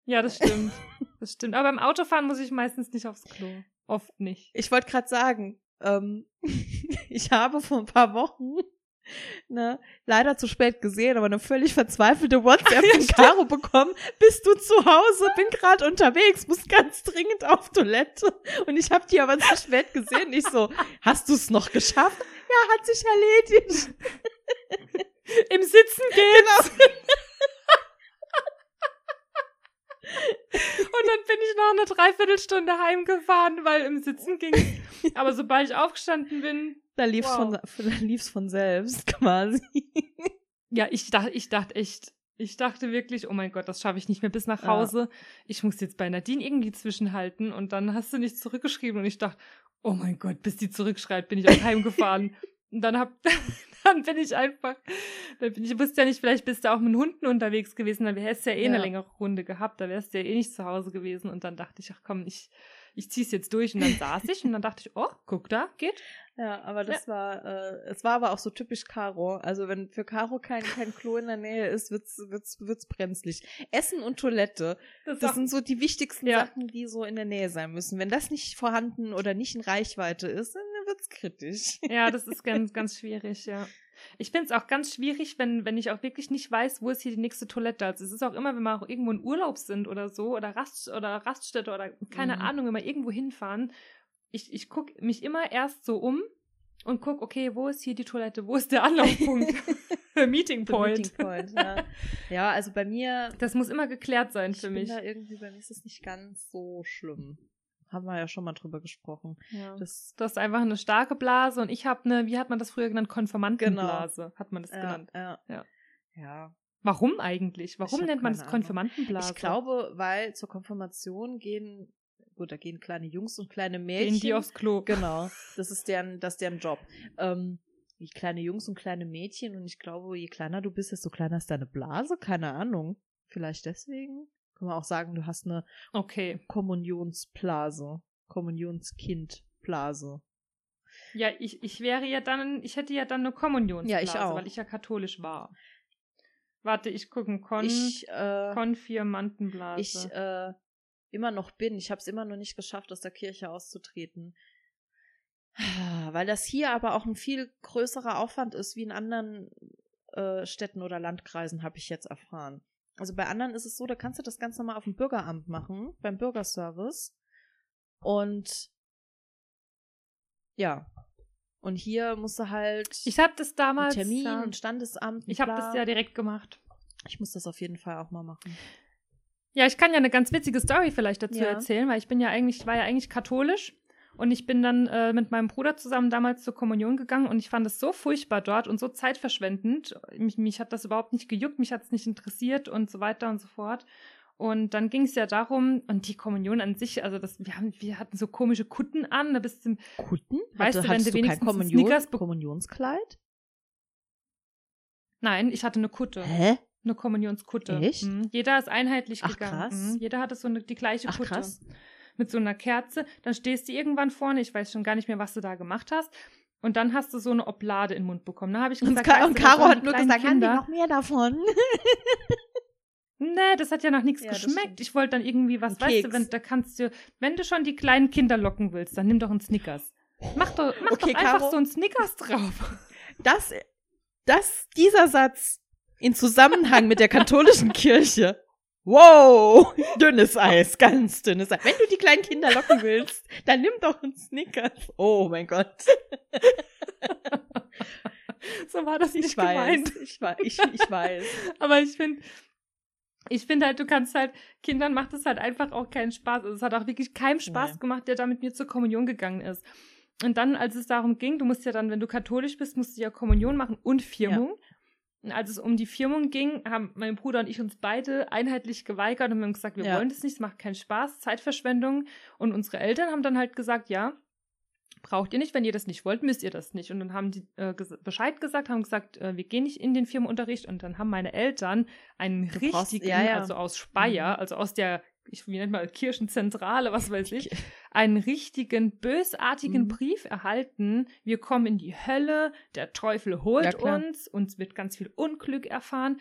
ja, das stimmt. Das stimmt. Aber beim Autofahren muss ich meistens nicht aufs Klo. Oft nicht. Ich wollte gerade sagen, ähm, ich habe vor ein paar Wochen ne, leider zu spät gesehen, aber eine völlig verzweifelte WhatsApp von Caro bekommen. Bist du zu Hause? Bin gerade unterwegs, muss ganz dringend auf Toilette. Und ich habe die aber zu spät gesehen. Ich so, hast du es noch geschafft? Ja, hat sich erledigt. Im Sitzen geht's. Und dann bin ich noch eine Dreiviertelstunde heimgefahren, weil im Sitzen ging. Aber sobald ich aufgestanden bin, Da lief's Wow. von, da lief's von selbst quasi. ja, ich dachte, ich dachte echt, ich dachte wirklich, oh mein Gott, das schaffe ich nicht mehr bis nach Ja. Hause. Ich muss jetzt bei Nadine irgendwie zwischenhalten und dann hast du nichts zurückgeschrieben und ich dachte, oh mein Gott, bis die zurückschreibt, bin ich auch heimgefahren. Und dann hab, dann bin ich einfach, dann bin ich, ich wusste ja nicht, vielleicht bist du auch mit Hunden unterwegs gewesen, dann hättest du ja eh eine Ja. längere Runde gehabt, da wärst du ja eh nicht zu Hause gewesen. Und dann dachte ich, ach komm, ich, ich zieh's jetzt durch. Und dann saß ich und dann dachte ich, oh, guck da, geht. Ja, aber das war, äh, es war aber auch so typisch Caro. Also wenn für Caro kein, kein Klo in der Nähe ist, wird's, wird's, wird's brenzlig. Essen und Toilette, das war- sind so die wichtigsten Ja. Sachen, die so in der Nähe sein müssen. Wenn das nicht vorhanden oder nicht in Reichweite ist, dann wird's kritisch. Ja, das ist ganz, ganz schwierig, ja. Ich finde es auch ganz schwierig, wenn, wenn ich auch wirklich nicht weiß, wo ist hier die nächste Toilette. Also es ist auch immer, wenn wir auch irgendwo in Urlaub sind oder so, oder Rast oder Raststätte oder keine Mhm. Ahnung, wenn wir irgendwo hinfahren. Ich, ich gucke mich immer erst so um und guck, okay, wo ist hier die Toilette? Wo ist der Anlaufpunkt? Meeting Point. Meeting Point, ja. ja, also bei mir, Das muss immer geklärt sein für mich. da irgendwie, bei mir ist es nicht ganz so schlimm. Haben wir ja schon mal drüber gesprochen. Ja. Das, Du hast einfach eine starke Blase und ich habe eine, wie hat man das früher genannt, Konformantenblase, hat man das ja, genannt. ja, Ja. ja. Warum eigentlich? Warum nennt man das. Konfirmandenblase? Ich glaube, weil zur Konfirmation gehen, gut, da gehen kleine Jungs und kleine Mädchen. Gehen die aufs Klo. Genau, das ist deren, das ist deren Job. Ähm, die kleine Jungs und kleine Mädchen und ich glaube, je kleiner du bist, desto kleiner ist deine Blase. Keine Ahnung. Vielleicht deswegen. Kann man auch sagen, du hast eine Okay. Kommunionsblase. Kommunionskindblase. Ja, ich, ich wäre ja dann, ich hätte ja dann eine Kommunionsblase, Ja, ich auch. weil ich ja katholisch war. Warte, ich gucke, Kon ich, äh, Konfirmandenblase. ich äh, immer noch bin. Ich habe es immer noch nicht geschafft, aus der Kirche auszutreten. Weil das hier aber auch ein viel größerer Aufwand ist wie in anderen äh, Städten oder Landkreisen, habe ich jetzt erfahren. Also bei anderen ist es so, da kannst du das ganz normal auf dem Bürgeramt machen, beim Bürgerservice. Und ja. Und hier musst du halt ich habe das einen damals. Termin ja, und Standesamt. und ich habe das ja direkt gemacht. Ich muss das auf jeden Fall auch mal machen. Ja, ich kann ja eine ganz witzige Story vielleicht dazu Ja. erzählen, weil ich bin ja eigentlich, ich war ja eigentlich katholisch und ich bin dann äh, mit meinem Bruder zusammen damals zur Kommunion gegangen und ich fand es so furchtbar dort und so zeitverschwendend. Mich, mich hat das überhaupt nicht gejuckt, mich hat es nicht interessiert und so weiter und so fort. Und dann ging es ja darum, und die Kommunion an sich, also das, wir, haben, wir hatten so komische Kutten an, da bist du, Kutten? Weißt du, wenn du wenigstens Kommunion, Snickers be- Kommunionskleid? nein, ich hatte eine Kutte. Hä? Eine Kommunionskutte. Echt? Mhm. Jeder ist einheitlich Ach, gegangen. krass. Mhm. Jeder hatte so eine, die gleiche Ach, Kutte. krass. Mit so einer Kerze. Dann stehst du irgendwann vorne, ich weiß schon gar nicht mehr, was du da gemacht hast. Und dann hast du so eine Oblade in den Mund bekommen. Da habe ich Und, gesagt, Ka und das Caro hat die nur gesagt, haben wir Kinder. noch mehr davon? Nee, das hat ja noch nichts Ja, geschmeckt. Ich wollte dann irgendwie was, weißt du, wenn, da kannst du, wenn du schon die kleinen Kinder locken willst, dann nimm doch einen Snickers. Mach doch, mach Okay, doch einfach Caro. so einen Snickers drauf. Das, das, dieser Satz in Zusammenhang mit der katholischen Kirche. Wow, dünnes Eis, ganz dünnes Eis. Wenn du die kleinen Kinder locken willst, dann nimm doch einen Snickers. Oh mein Gott. So war das nicht Ich weiß, gemeint. ich weiß, ich, ich weiß. Aber ich finde, ich finde halt, du kannst halt, Kindern macht es halt einfach auch keinen Spaß. Also es hat auch wirklich keinem Spaß Nee. gemacht, der da mit mir zur Kommunion gegangen ist. Und dann, als es darum ging, du musst ja dann, wenn du katholisch bist, musst du ja Kommunion machen und Firmung. Und als es um die Firmung ging, haben mein Bruder und ich uns beide einheitlich geweigert und haben gesagt, wir Ja. wollen das nicht, es macht keinen Spaß, Zeitverschwendung. Und unsere Eltern haben dann halt gesagt, ja, braucht ihr nicht, wenn ihr das nicht wollt, müsst ihr das nicht. Und dann haben die äh, ges Bescheid gesagt, haben gesagt, äh, wir gehen nicht in den Firmenunterricht. Und dann haben meine Eltern einen Du brauchst- richtigen, ja, ja. also aus Speyer, Mhm. also aus der, ich, wie nennt man, Kirchenzentrale, was weiß ich, einen richtigen bösartigen Mhm. Brief erhalten. Wir kommen in die Hölle, der Teufel holt Ja, uns, uns wird ganz viel Unglück erfahren.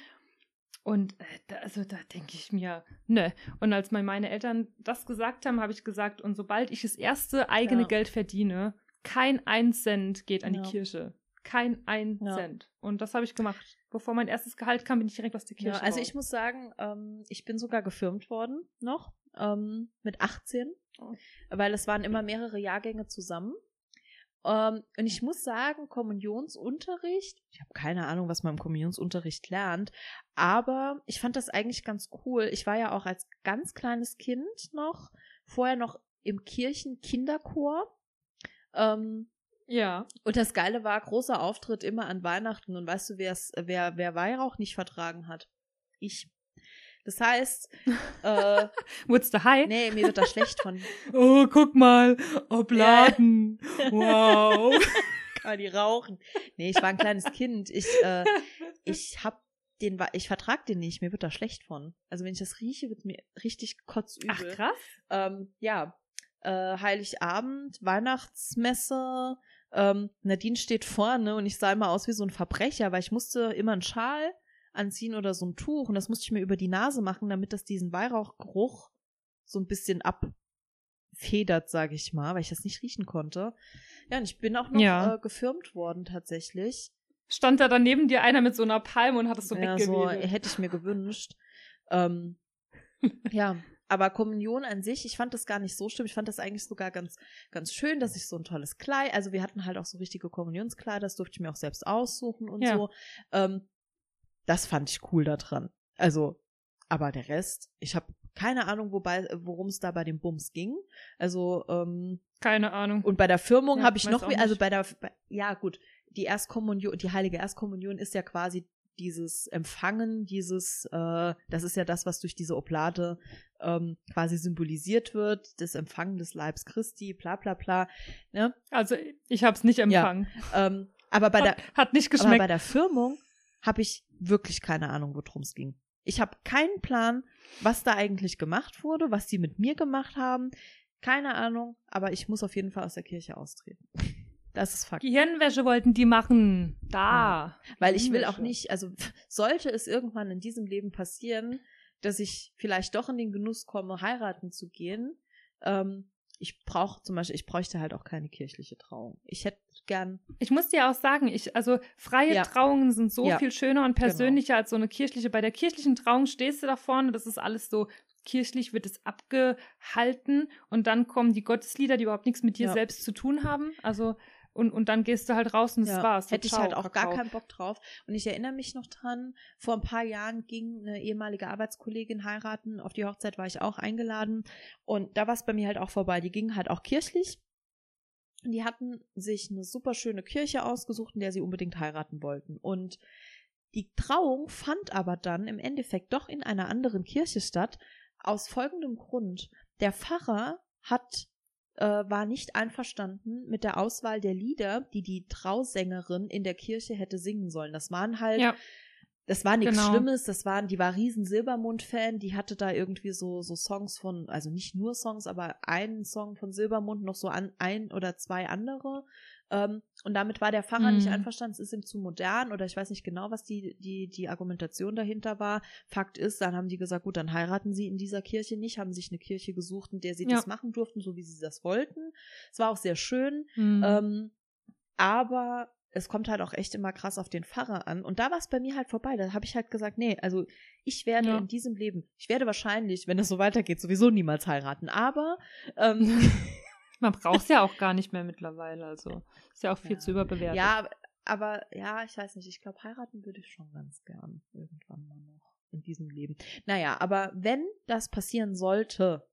Und äh, da, also da denke ich mir, ne. Und als meine Eltern das gesagt haben, habe ich gesagt, und sobald ich das erste eigene Ja. Geld verdiene, kein ein Cent geht an Ja. die Kirche. Kein ein. Cent. Und das habe ich gemacht. Bevor mein erstes Gehalt kam, bin ich direkt aus der Kirche. Ja, also raus. ich muss sagen, ähm, ich bin sogar gefirmt worden noch ähm, mit 18, Oh. weil es waren immer mehrere Jahrgänge zusammen. Ähm, und ich muss sagen, Kommunionsunterricht, ich habe keine Ahnung, was man im Kommunionsunterricht lernt, aber ich fand das eigentlich ganz cool. Ich war ja auch als ganz kleines Kind noch, vorher noch im Kirchenkinderchor. Ähm, Ja. und das Geile war, großer Auftritt immer an Weihnachten. Und weißt du, wer's, wer, wer Weihrauch nicht vertragen hat? Ich. Das heißt, äh, Wurdest du high? nee, mir wird da schlecht von. Oh, guck mal. Obladen. Wow. Kann die rauchen. Nee, ich war ein kleines Kind. Ich, äh, ich hab den, ich vertrag den nicht. Mir wird da schlecht von. Also wenn ich das rieche, wird mir richtig kotzübel. Ach, krass. ähm, ja, äh, Heiligabend, Weihnachtsmesse. Ähm, Nadine steht vorne und ich sah immer aus wie so ein Verbrecher, weil ich musste immer einen Schal anziehen oder so ein Tuch und das musste ich mir über die Nase machen, damit das diesen Weihrauchgeruch so ein bisschen abfedert, sage ich mal, weil ich das nicht riechen konnte. Ja, und ich bin auch noch Ja. äh, gefirmt worden tatsächlich. Stand da dann neben dir einer mit so einer Palme und hat es so ja, so weggewedelt. hätte ich mir gewünscht. Ähm, ja, aber Kommunion an sich, ich fand das gar nicht so schlimm. Ich fand das eigentlich sogar ganz, ganz schön, dass ich so ein tolles Kleid, also wir hatten halt auch so richtige Kommunionskleider, das durfte ich mir auch selbst aussuchen und Ja. so. Ähm, das fand ich cool daran. Also, aber der Rest, ich habe keine Ahnung, wobei, worum es da bei dem Bums ging. Also, ähm, Keine Ahnung. und bei der Firmung Ja, habe ich noch, also bei der, bei, ja gut, die Erstkommunion, die heilige Erstkommunion ist ja quasi dieses Empfangen, dieses, äh, das ist ja das, was durch diese Oblate ähm, quasi symbolisiert wird, das Empfangen des Leibs Christi, bla bla bla. Ne? Also ich habe es nicht empfangen. Ähm, aber bei der, hat, nicht aber geschmeckt. bei der Firmung habe ich wirklich keine Ahnung, worum es ging. Ich habe keinen Plan, was da eigentlich gemacht wurde, was die mit mir gemacht haben. Keine Ahnung, aber ich muss auf jeden Fall aus der Kirche austreten. Das ist Fakt. Gehirnwäsche wollten die machen. Da. Weil ich will auch nicht, also sollte es irgendwann in diesem Leben passieren, dass ich vielleicht doch in den Genuss komme, heiraten zu gehen, ähm, ich brauche zum Beispiel, ich bräuchte halt auch keine kirchliche Trauung. Ich hätte gern, Ich muss dir auch sagen, ich, also freie Ja. Trauungen sind so Ja. viel schöner und persönlicher als so eine kirchliche. Bei der kirchlichen Trauung stehst du da vorne, das ist alles so kirchlich, wird es abgehalten und dann kommen die Gotteslieder, die überhaupt nichts mit dir Ja. selbst zu tun haben. Also, und, und dann gehst du halt raus und das ja, war's. So, hätte ich ciao, halt auch gar Kakao. keinen Bock drauf. Und ich erinnere mich noch dran, vor ein paar Jahren ging eine ehemalige Arbeitskollegin heiraten. Auf die Hochzeit war ich auch eingeladen. Und da war es bei mir halt auch vorbei. Die gingen halt auch kirchlich. Und die hatten sich eine super schöne Kirche ausgesucht, in der sie unbedingt heiraten wollten. Und die Trauung fand aber dann im Endeffekt doch in einer anderen Kirche statt. Aus folgendem Grund. Der Pfarrer hat äh, war nicht einverstanden mit der Auswahl der Lieder, die die Trausängerin in der Kirche hätte singen sollen. Das waren halt, Ja, das war nichts genau. Schlimmes, das waren, die war riesen Silbermond-Fan, die hatte da irgendwie so, so Songs von, also nicht nur Songs, aber einen Song von Silbermond, noch so an, ein oder zwei andere. Ähm, und damit war der Pfarrer nicht Mhm. einverstanden, es ist ihm zu modern oder ich weiß nicht genau, was die, die, die Argumentation dahinter war. Fakt ist, dann haben die gesagt, gut, dann heiraten sie in dieser Kirche nicht, haben sich eine Kirche gesucht, in der sie Ja. das machen durften, so wie sie das wollten. Es war auch sehr schön, Hm. ähm, aber es kommt halt auch echt immer krass auf den Pfarrer an. Und da war es bei mir halt vorbei. Da habe ich halt gesagt, nee, also ich werde Ja. in diesem Leben, ich werde wahrscheinlich, wenn es so weitergeht, sowieso niemals heiraten. Aber ähm, Man braucht es ja auch gar nicht mehr mittlerweile. Also ist ja auch viel Ja. zu überbewertet. ja, aber ja, ich weiß nicht, ich glaube, heiraten würde ich schon ganz gern irgendwann mal noch in diesem Leben. Naja, aber wenn das passieren sollte,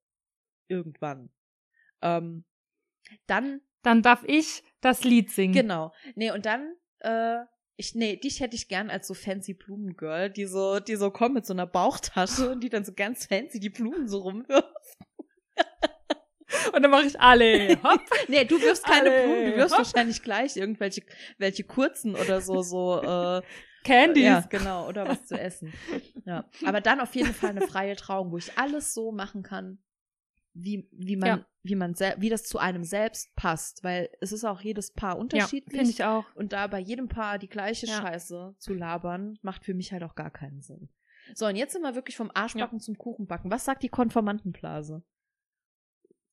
irgendwann, ähm, dann Dann darf ich das Lied singen. Genau. Nee, und dann, äh, ich, nee, dich hätte ich gern als so fancy Blumengirl, die so, die so kommt mit so einer Bauchtasche und die dann so ganz fancy die Blumen so rumwirft. Und dann mache ich alle. Hopp. Nee, du wirfst keine Alle, Blumen, du wirfst hopp. wahrscheinlich gleich irgendwelche, welche kurzen oder so, so, äh, Candies. ja, genau, oder was zu essen. Ja. Aber dann auf jeden Fall eine freie Trauung, wo ich alles so machen kann, wie, wie man, Ja. wie man, wie das zu einem selbst passt, weil es ist auch jedes Paar Ja, unterschiedlich. finde ich auch. Und da bei jedem Paar die gleiche Ja. Scheiße zu labern, macht für mich halt auch gar keinen Sinn. So, und jetzt sind wir wirklich vom Arschbacken zum Kuchenbacken. Was sagt die Konformantenblase?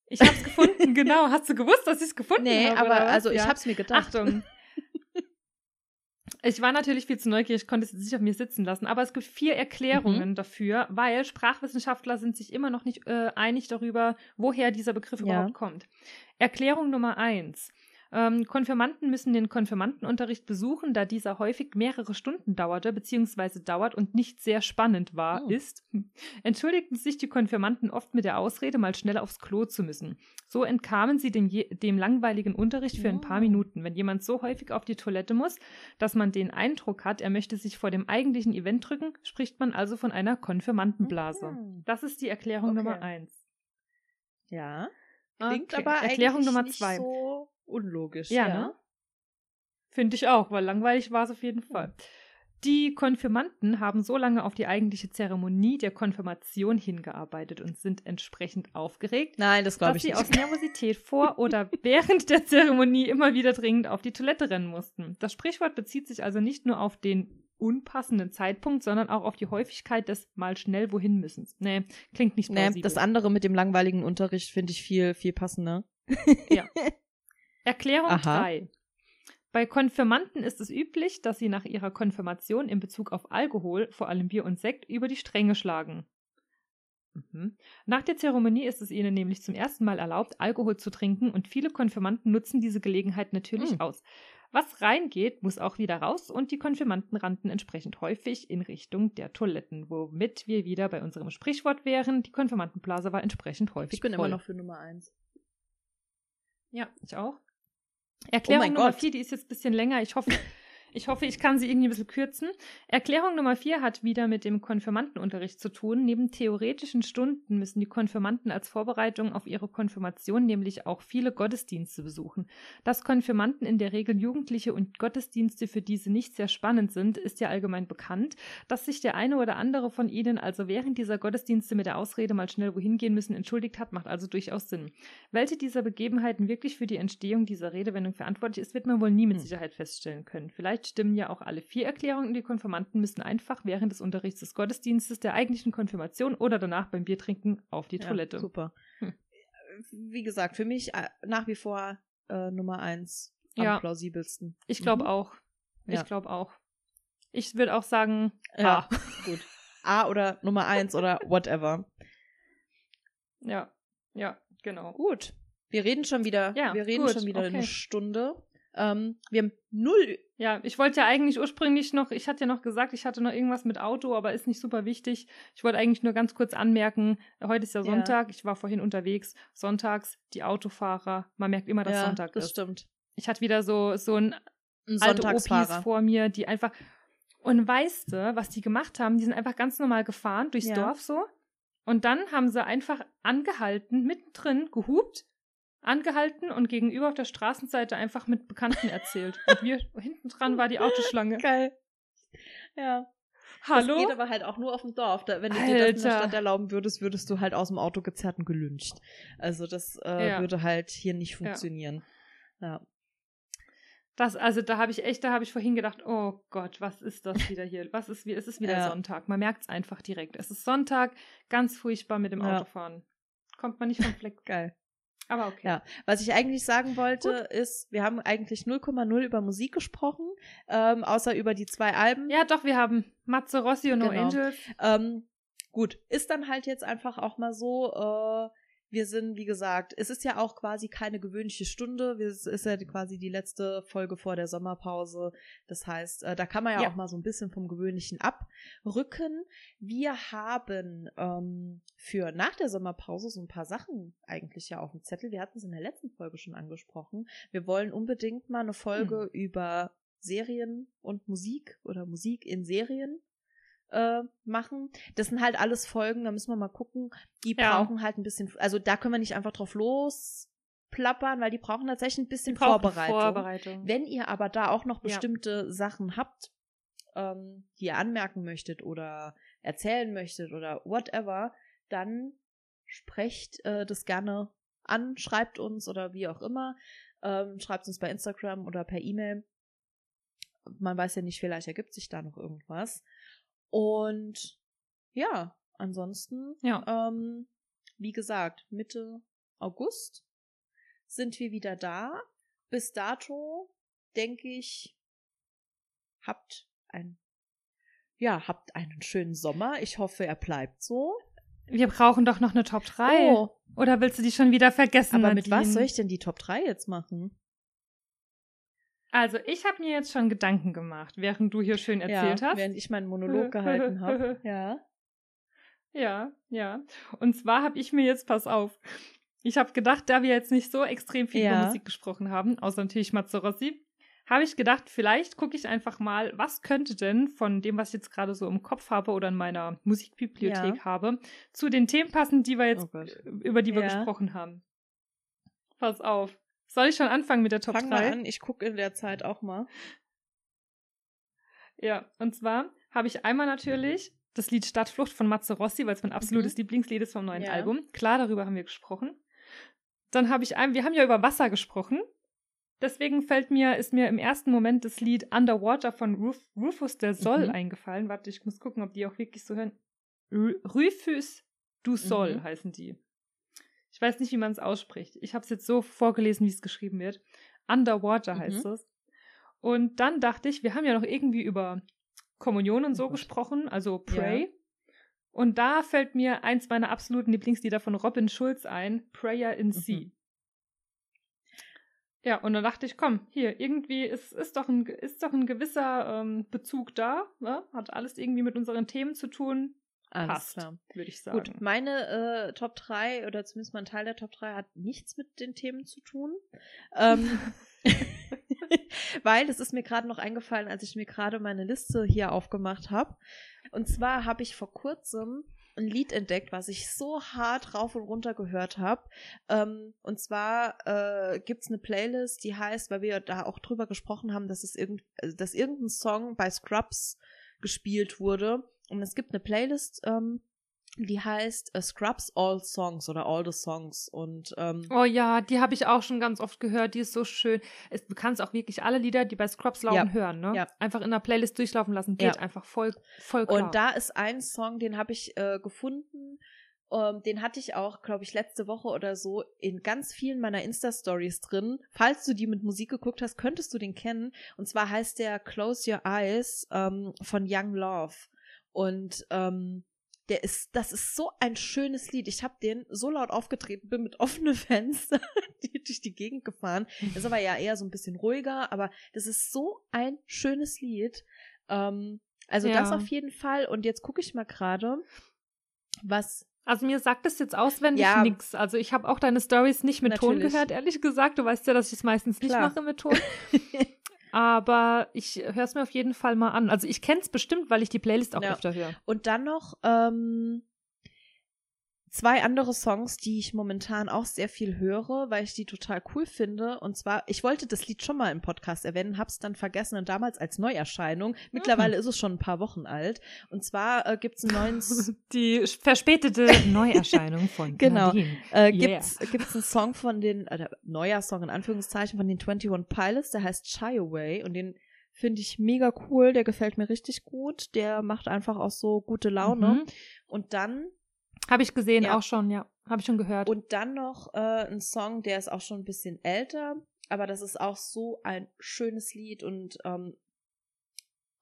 Ich hab's gefunden, genau. Hast du gewusst, dass ich es gefunden Nee, habe? aber oder was? also ich Ja. hab's mir gedacht. Achtung. Ich war natürlich viel zu neugierig, konnte es nicht auf mir sitzen lassen, aber es gibt vier Erklärungen Mhm. dafür, weil Sprachwissenschaftler sind sich immer noch nicht äh, einig darüber, woher dieser Begriff Ja. überhaupt kommt. Erklärung Nummer eins. Ähm, Konfirmanden müssen den Konfirmandenunterricht besuchen, da dieser häufig mehrere Stunden dauerte bzw. dauert und nicht sehr spannend war, Oh. ist, entschuldigten sich die Konfirmanden oft mit der Ausrede, mal schnell aufs Klo zu müssen. So entkamen sie dem, dem langweiligen Unterricht für ein paar Oh. Minuten. Wenn jemand so häufig auf die Toilette muss, dass man den Eindruck hat, er möchte sich vor dem eigentlichen Event drücken, spricht man also von einer Konfirmandenblase. Mhm. Das ist die Erklärung Okay. Nummer eins. Ja. Klingt Okay. aber Erklärung Nummer zwei. so unlogisch. Ja, ne? Finde ich auch, weil langweilig war es auf jeden Fall. Die Konfirmanden haben so lange auf die eigentliche Zeremonie der Konfirmation hingearbeitet und sind entsprechend aufgeregt, Nein, das glaube dass ich sie nicht. aus Nervosität vor oder während der Zeremonie immer wieder dringend auf die Toilette rennen mussten. Das Sprichwort bezieht sich also nicht nur auf den unpassenden Zeitpunkt, sondern auch auf die Häufigkeit des mal schnell wohin müssens. Nee, klingt nicht Nee, plausibel. das andere mit dem langweiligen Unterricht finde ich viel, viel passender. Erklärung Aha. 3. Bei Konfirmanden ist es üblich, dass sie nach ihrer Konfirmation in Bezug auf Alkohol, vor allem Bier und Sekt, über die Stränge schlagen. Mhm. Nach der Zeremonie ist es ihnen nämlich zum ersten Mal erlaubt, Alkohol zu trinken und viele Konfirmanden nutzen diese Gelegenheit natürlich Hm. aus. Was reingeht, muss auch wieder raus und die Konfirmanden rannten entsprechend häufig in Richtung der Toiletten, womit wir wieder bei unserem Sprichwort wären, die Konfirmandenblase war entsprechend häufig Ich bin voll. immer noch für Nummer eins. Ja, ich auch. Erklärung Oh Nummer Gott. vier, die ist jetzt ein bisschen länger. Ich hoffe, Ich hoffe, ich kann sie irgendwie ein bisschen kürzen. Erklärung Nummer vier hat wieder mit dem Konfirmandenunterricht zu tun. Neben theoretischen Stunden müssen die Konfirmanden als Vorbereitung auf ihre Konfirmation nämlich auch viele Gottesdienste besuchen. Dass Konfirmanden in der Regel Jugendliche und Gottesdienste für diese nicht sehr spannend sind, ist ja allgemein bekannt. Dass sich der eine oder andere von ihnen also während dieser Gottesdienste mit der Ausrede mal schnell wohin gehen müssen entschuldigt hat, macht also durchaus Sinn. Welche dieser Begebenheiten wirklich für die Entstehung dieser Redewendung verantwortlich ist, wird man wohl nie mit hm. Sicherheit feststellen können. Vielleicht stimmen ja auch alle vier Erklärungen und die Konfirmanden müssen einfach während des Unterrichts des Gottesdienstes, der eigentlichen Konfirmation oder danach beim Biertrinken auf die ja, Toilette. Super. Hm. Wie gesagt, für mich äh, nach wie vor äh, Nummer eins am ja. plausibelsten. Ich glaube mhm. auch. Ich ja. glaube auch. Ich würde auch sagen, ja, A. gut. A oder Nummer eins oder whatever. Ja, ja, genau. Gut. Wir reden schon wieder, ja, wir reden gut, schon wieder okay. eine Stunde. Ähm, wir haben null. Ja, ich wollte ja eigentlich ursprünglich noch, ich hatte ja noch gesagt, ich hatte noch irgendwas mit Auto, aber ist nicht super wichtig. Ich wollte eigentlich nur ganz kurz anmerken, heute ist ja Sonntag, ja. ich war vorhin unterwegs, sonntags, die Autofahrer, man merkt immer, dass ja, Sonntag das ist. stimmt. Ich hatte wieder so, so ein, ein alte Opis vor mir, die einfach, und weißt du, was die gemacht haben? Die sind einfach ganz normal gefahren durchs ja. Dorf so. Und dann haben sie einfach angehalten, mittendrin gehupt angehalten und gegenüber auf der Straßenseite einfach mit Bekannten erzählt. Und wir hinten dran war die Autoschlange. Geil. Ja. Hallo? Das geht aber halt auch nur auf dem Dorf. Da, wenn du Alter. dir das in der Stadt erlauben würdest, würdest du halt aus dem Auto gezerrt und gelünscht. Also das äh, ja. würde halt hier nicht funktionieren. Ja. ja. Das, also da habe ich echt, da habe ich vorhin gedacht, oh Gott, was ist das wieder hier? Was ist wie, es ist wieder ja. Sonntag. Man merkt es einfach direkt. Es ist Sonntag, ganz furchtbar mit dem Autofahren. Kommt man nicht vom Fleck. Geil. Aber okay. Ja, was ich eigentlich sagen wollte, Gut. ist, wir haben eigentlich 0,0 über Musik gesprochen, ähm, außer über die zwei Alben. Ja, doch, wir haben Matze Rossi und genau. No Angels. Ähm, gut, ist dann halt jetzt einfach auch mal so, äh, wir sind, wie gesagt, es ist ja auch quasi keine gewöhnliche Stunde. Es ist ja quasi die letzte Folge vor der Sommerpause. Das heißt, äh, da kann man ja, ja, auch mal so ein bisschen vom Gewöhnlichen abrücken. Wir haben ähm, für nach der Sommerpause so ein paar Sachen eigentlich ja auf dem Zettel. Wir hatten es in der letzten Folge schon angesprochen. Wir wollen unbedingt mal eine Folge hm. über Serien und Musik oder Musik in Serien äh, machen. Das sind halt alles Folgen, da müssen wir mal gucken. Die ja. brauchen halt ein bisschen, also da können wir nicht einfach drauf losplappern, weil die brauchen tatsächlich ein bisschen Vorbereitung. Vorbereitung. Wenn ihr aber da auch noch bestimmte ja. Sachen habt, ähm, die ihr anmerken möchtet oder erzählen möchtet oder whatever, dann sprecht äh, das gerne an, schreibt uns oder wie auch immer. Ähm, schreibt uns bei Instagram oder per E-Mail. Man weiß ja nicht, vielleicht ergibt sich da noch irgendwas. Und ja, ansonsten, ja. Ähm, wie gesagt, Mitte August sind wir wieder da. Bis dato, denke ich, habt ein, ja, habt einen schönen Sommer. Ich hoffe, er bleibt so. Wir brauchen doch noch eine Top 3. Oh. Oder willst du die schon wieder vergessen? Aber mit was soll ich denn die Top 3 jetzt machen? Also, ich habe mir jetzt schon Gedanken gemacht, während du hier schön erzählt ja, hast. Während ich meinen Monolog gehalten habe. Ja. Ja, ja. Und zwar habe ich mir jetzt, pass auf, ich habe gedacht, da wir jetzt nicht so extrem viel ja. über Musik gesprochen haben, außer natürlich Mazzarossi, habe ich gedacht, vielleicht gucke ich einfach mal, was könnte denn von dem, was ich jetzt gerade so im Kopf habe oder in meiner Musikbibliothek ja. habe, zu den Themen passen, die wir jetzt, oh über die wir ja. gesprochen haben. Pass auf. Soll ich schon anfangen mit der Top Fang 3? Fang mal an, ich gucke in der Zeit auch mal. Ja, und zwar habe ich einmal natürlich das Lied Stadtflucht von Matze Rossi, weil es mein absolutes mhm. Lieblingslied ist vom neuen ja. Album. Klar, darüber haben wir gesprochen. Dann habe ich ein, wir haben ja über Wasser gesprochen. Deswegen fällt mir, ist mir im ersten Moment das Lied Underwater von Ruf, Rufus der Soll mhm. eingefallen. Warte, ich muss gucken, ob die auch wirklich so hören. Rufus du Soll mhm. heißen die. Ich weiß nicht, wie man es ausspricht. Ich habe es jetzt so vorgelesen, wie es geschrieben wird. Underwater mhm. heißt es. Und dann dachte ich, wir haben ja noch irgendwie über Kommunion und so oh gesprochen, also Pray. Ja. Und da fällt mir eins meiner absoluten Lieblingslieder von Robin Schulz ein, Prayer in mhm. Sea. Ja, und dann dachte ich, komm, hier, irgendwie ist, ist, doch, ein, ist doch ein gewisser ähm, Bezug da, ne? hat alles irgendwie mit unseren Themen zu tun. Alles passt, klar. würde ich sagen. Gut, meine äh, Top 3 oder zumindest mein Teil der Top 3 hat nichts mit den Themen zu tun. Ähm, Weil es ist mir gerade noch eingefallen, als ich mir gerade meine Liste hier aufgemacht habe. Und zwar habe ich vor kurzem ein Lied entdeckt, was ich so hart rauf und runter gehört habe. Ähm, und zwar äh, gibt's eine Playlist, die heißt, weil wir da auch drüber gesprochen haben, dass es irgend, dass irgendein Song bei Scrubs gespielt wurde. Und es gibt eine Playlist, ähm, die heißt uh, Scrubs All Songs oder All the Songs und ähm, oh ja, die habe ich auch schon ganz oft gehört. Die ist so schön. Es, du kannst auch wirklich alle Lieder, die bei Scrubs laufen, Ja. hören, ne? Ja. Einfach in der Playlist durchlaufen lassen. Geht Ja. einfach voll, voll klar. Und da ist ein Song, den habe ich äh, gefunden. Ähm, den hatte ich auch, glaube ich, letzte Woche oder so in ganz vielen meiner Insta-Stories drin. Falls du die mit Musik geguckt hast, könntest du den kennen. Und zwar heißt der Close Your Eyes ähm, von Young Love. Und ähm, der ist, das ist so ein schönes Lied. Ich habe den so laut aufgetreten, bin mit offenen Fenster die- durch die Gegend gefahren. Das ist aber ja eher so ein bisschen ruhiger, aber das ist so ein schönes Lied. Ähm, also das Ja. auf jeden Fall. Und jetzt gucke ich mal gerade, was. Also mir sagt das jetzt auswendig Ja. nix. Also ich habe auch deine Stories nicht mit Ton Natürlich. gehört, ehrlich gesagt. Du weißt ja, dass ich es meistens nicht Klar. mache mit Ton. Aber ich höre es mir auf jeden Fall mal an. Also ich kenne es bestimmt, weil ich die Playlist auch Ja. öfter höre. Und dann noch ähm, zwei andere Songs, die ich momentan auch sehr viel höre, weil ich die total cool finde. Und zwar, ich wollte das Lied schon mal im Podcast erwähnen, hab's dann vergessen und damals als Neuerscheinung. Mittlerweile ist es schon ein paar Wochen alt. Und zwar äh, gibt's einen neuen Die verspätete Neuerscheinung von Genau. Äh, Yeah. gibt's, gibt's einen Song von den, äh, neuer Song in Anführungszeichen von den 21 Pilots, der heißt Shy Away und den finde ich mega cool, der gefällt mir richtig gut, der macht einfach auch so gute Laune. Mhm. Und dann, Habe ich gesehen, Ja. auch schon, ja. Habe ich schon gehört. und dann noch äh, ein Song, der ist auch schon ein bisschen älter, aber das ist auch so ein schönes Lied und, ähm,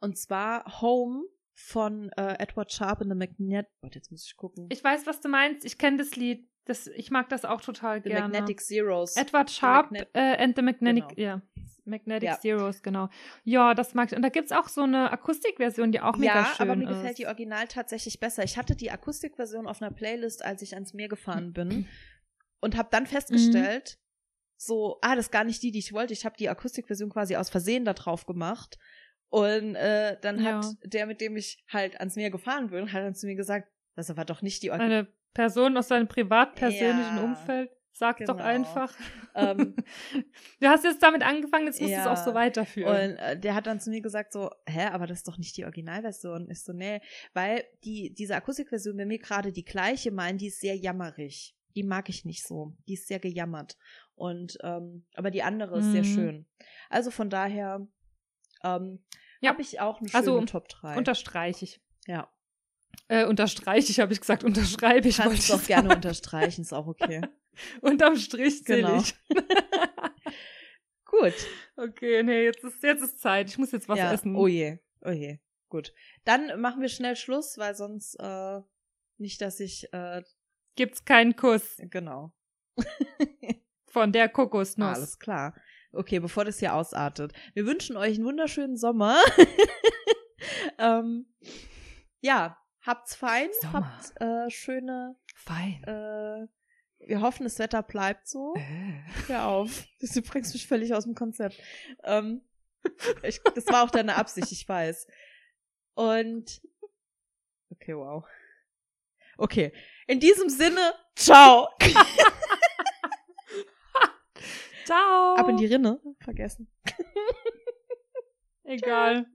und zwar Home von äh, Edward Sharp in The Magnet, Warte, jetzt muss ich gucken. ich weiß, was du meinst. Ich kenne das Lied. Das, ich mag das auch total The gerne. Magnetic Zeros. Edward Sharp Magnet- äh, and the Magnetic, Genau. ja. Magnetic Ja. Zeros, genau. Ja, das mag ich. Und da gibt's auch so eine Akustikversion, die auch mega ja, schön aber mir ist. gefällt die Original tatsächlich besser. Ich hatte die Akustikversion auf einer Playlist, als ich ans Meer gefahren bin und habe dann festgestellt, so, ah, das ist gar nicht die, die ich wollte. Ich habe die Akustikversion quasi aus Versehen da drauf gemacht. Und äh, dann Ja. hat der, mit dem ich halt ans Meer gefahren bin, hat dann zu mir gesagt, das war doch nicht die Original. Eine Person aus deinem privat-persönlichen Ja, Umfeld. Sag doch genau. einfach. Ähm, du hast jetzt damit angefangen, jetzt musst du es Ja. auch so weiterführen. Und äh, der hat dann zu mir gesagt so, hä, aber das ist doch nicht die Originalversion. Ich so, nee, weil die, diese Akustikversion, wenn wir gerade die gleiche meinen, die ist sehr jammerig. Die mag ich nicht so. Die ist sehr gejammert. Und, ähm, aber die andere ist sehr Mhm. schön. Also von daher, ähm, Ja. habe ich auch eine schöne Also, Top 3. Unterstreiche ich. ja. Äh, unterstreiche ich, habe ich gesagt, unterschreibe ich. Kannst ich doch gerne sagen. unterstreichen, ist auch okay. Unterm Strich Genau. ich. Gut. okay, nee, jetzt ist, jetzt ist Zeit. Ich muss jetzt was ja. essen. Oh je, oh je. Gut. Dann machen wir schnell Schluss, weil sonst äh, nicht, dass ich äh, Gibt's keinen Kuss genau. von der Kokosnuss. Alles klar. Okay, bevor das hier ausartet. Wir wünschen euch einen wunderschönen Sommer. ähm, ja, habt's fein, Sommer. habt äh, schöne, Fein. äh, wir hoffen, das Wetter bleibt so. Äh. Hör auf. Du bringst mich völlig aus dem Konzept. Ähm, ich, das war auch deine Absicht, ich weiß. Und okay, wow. Okay, in diesem Sinne, ciao. Ciao. Ab in die Rinne. Vergessen. Egal.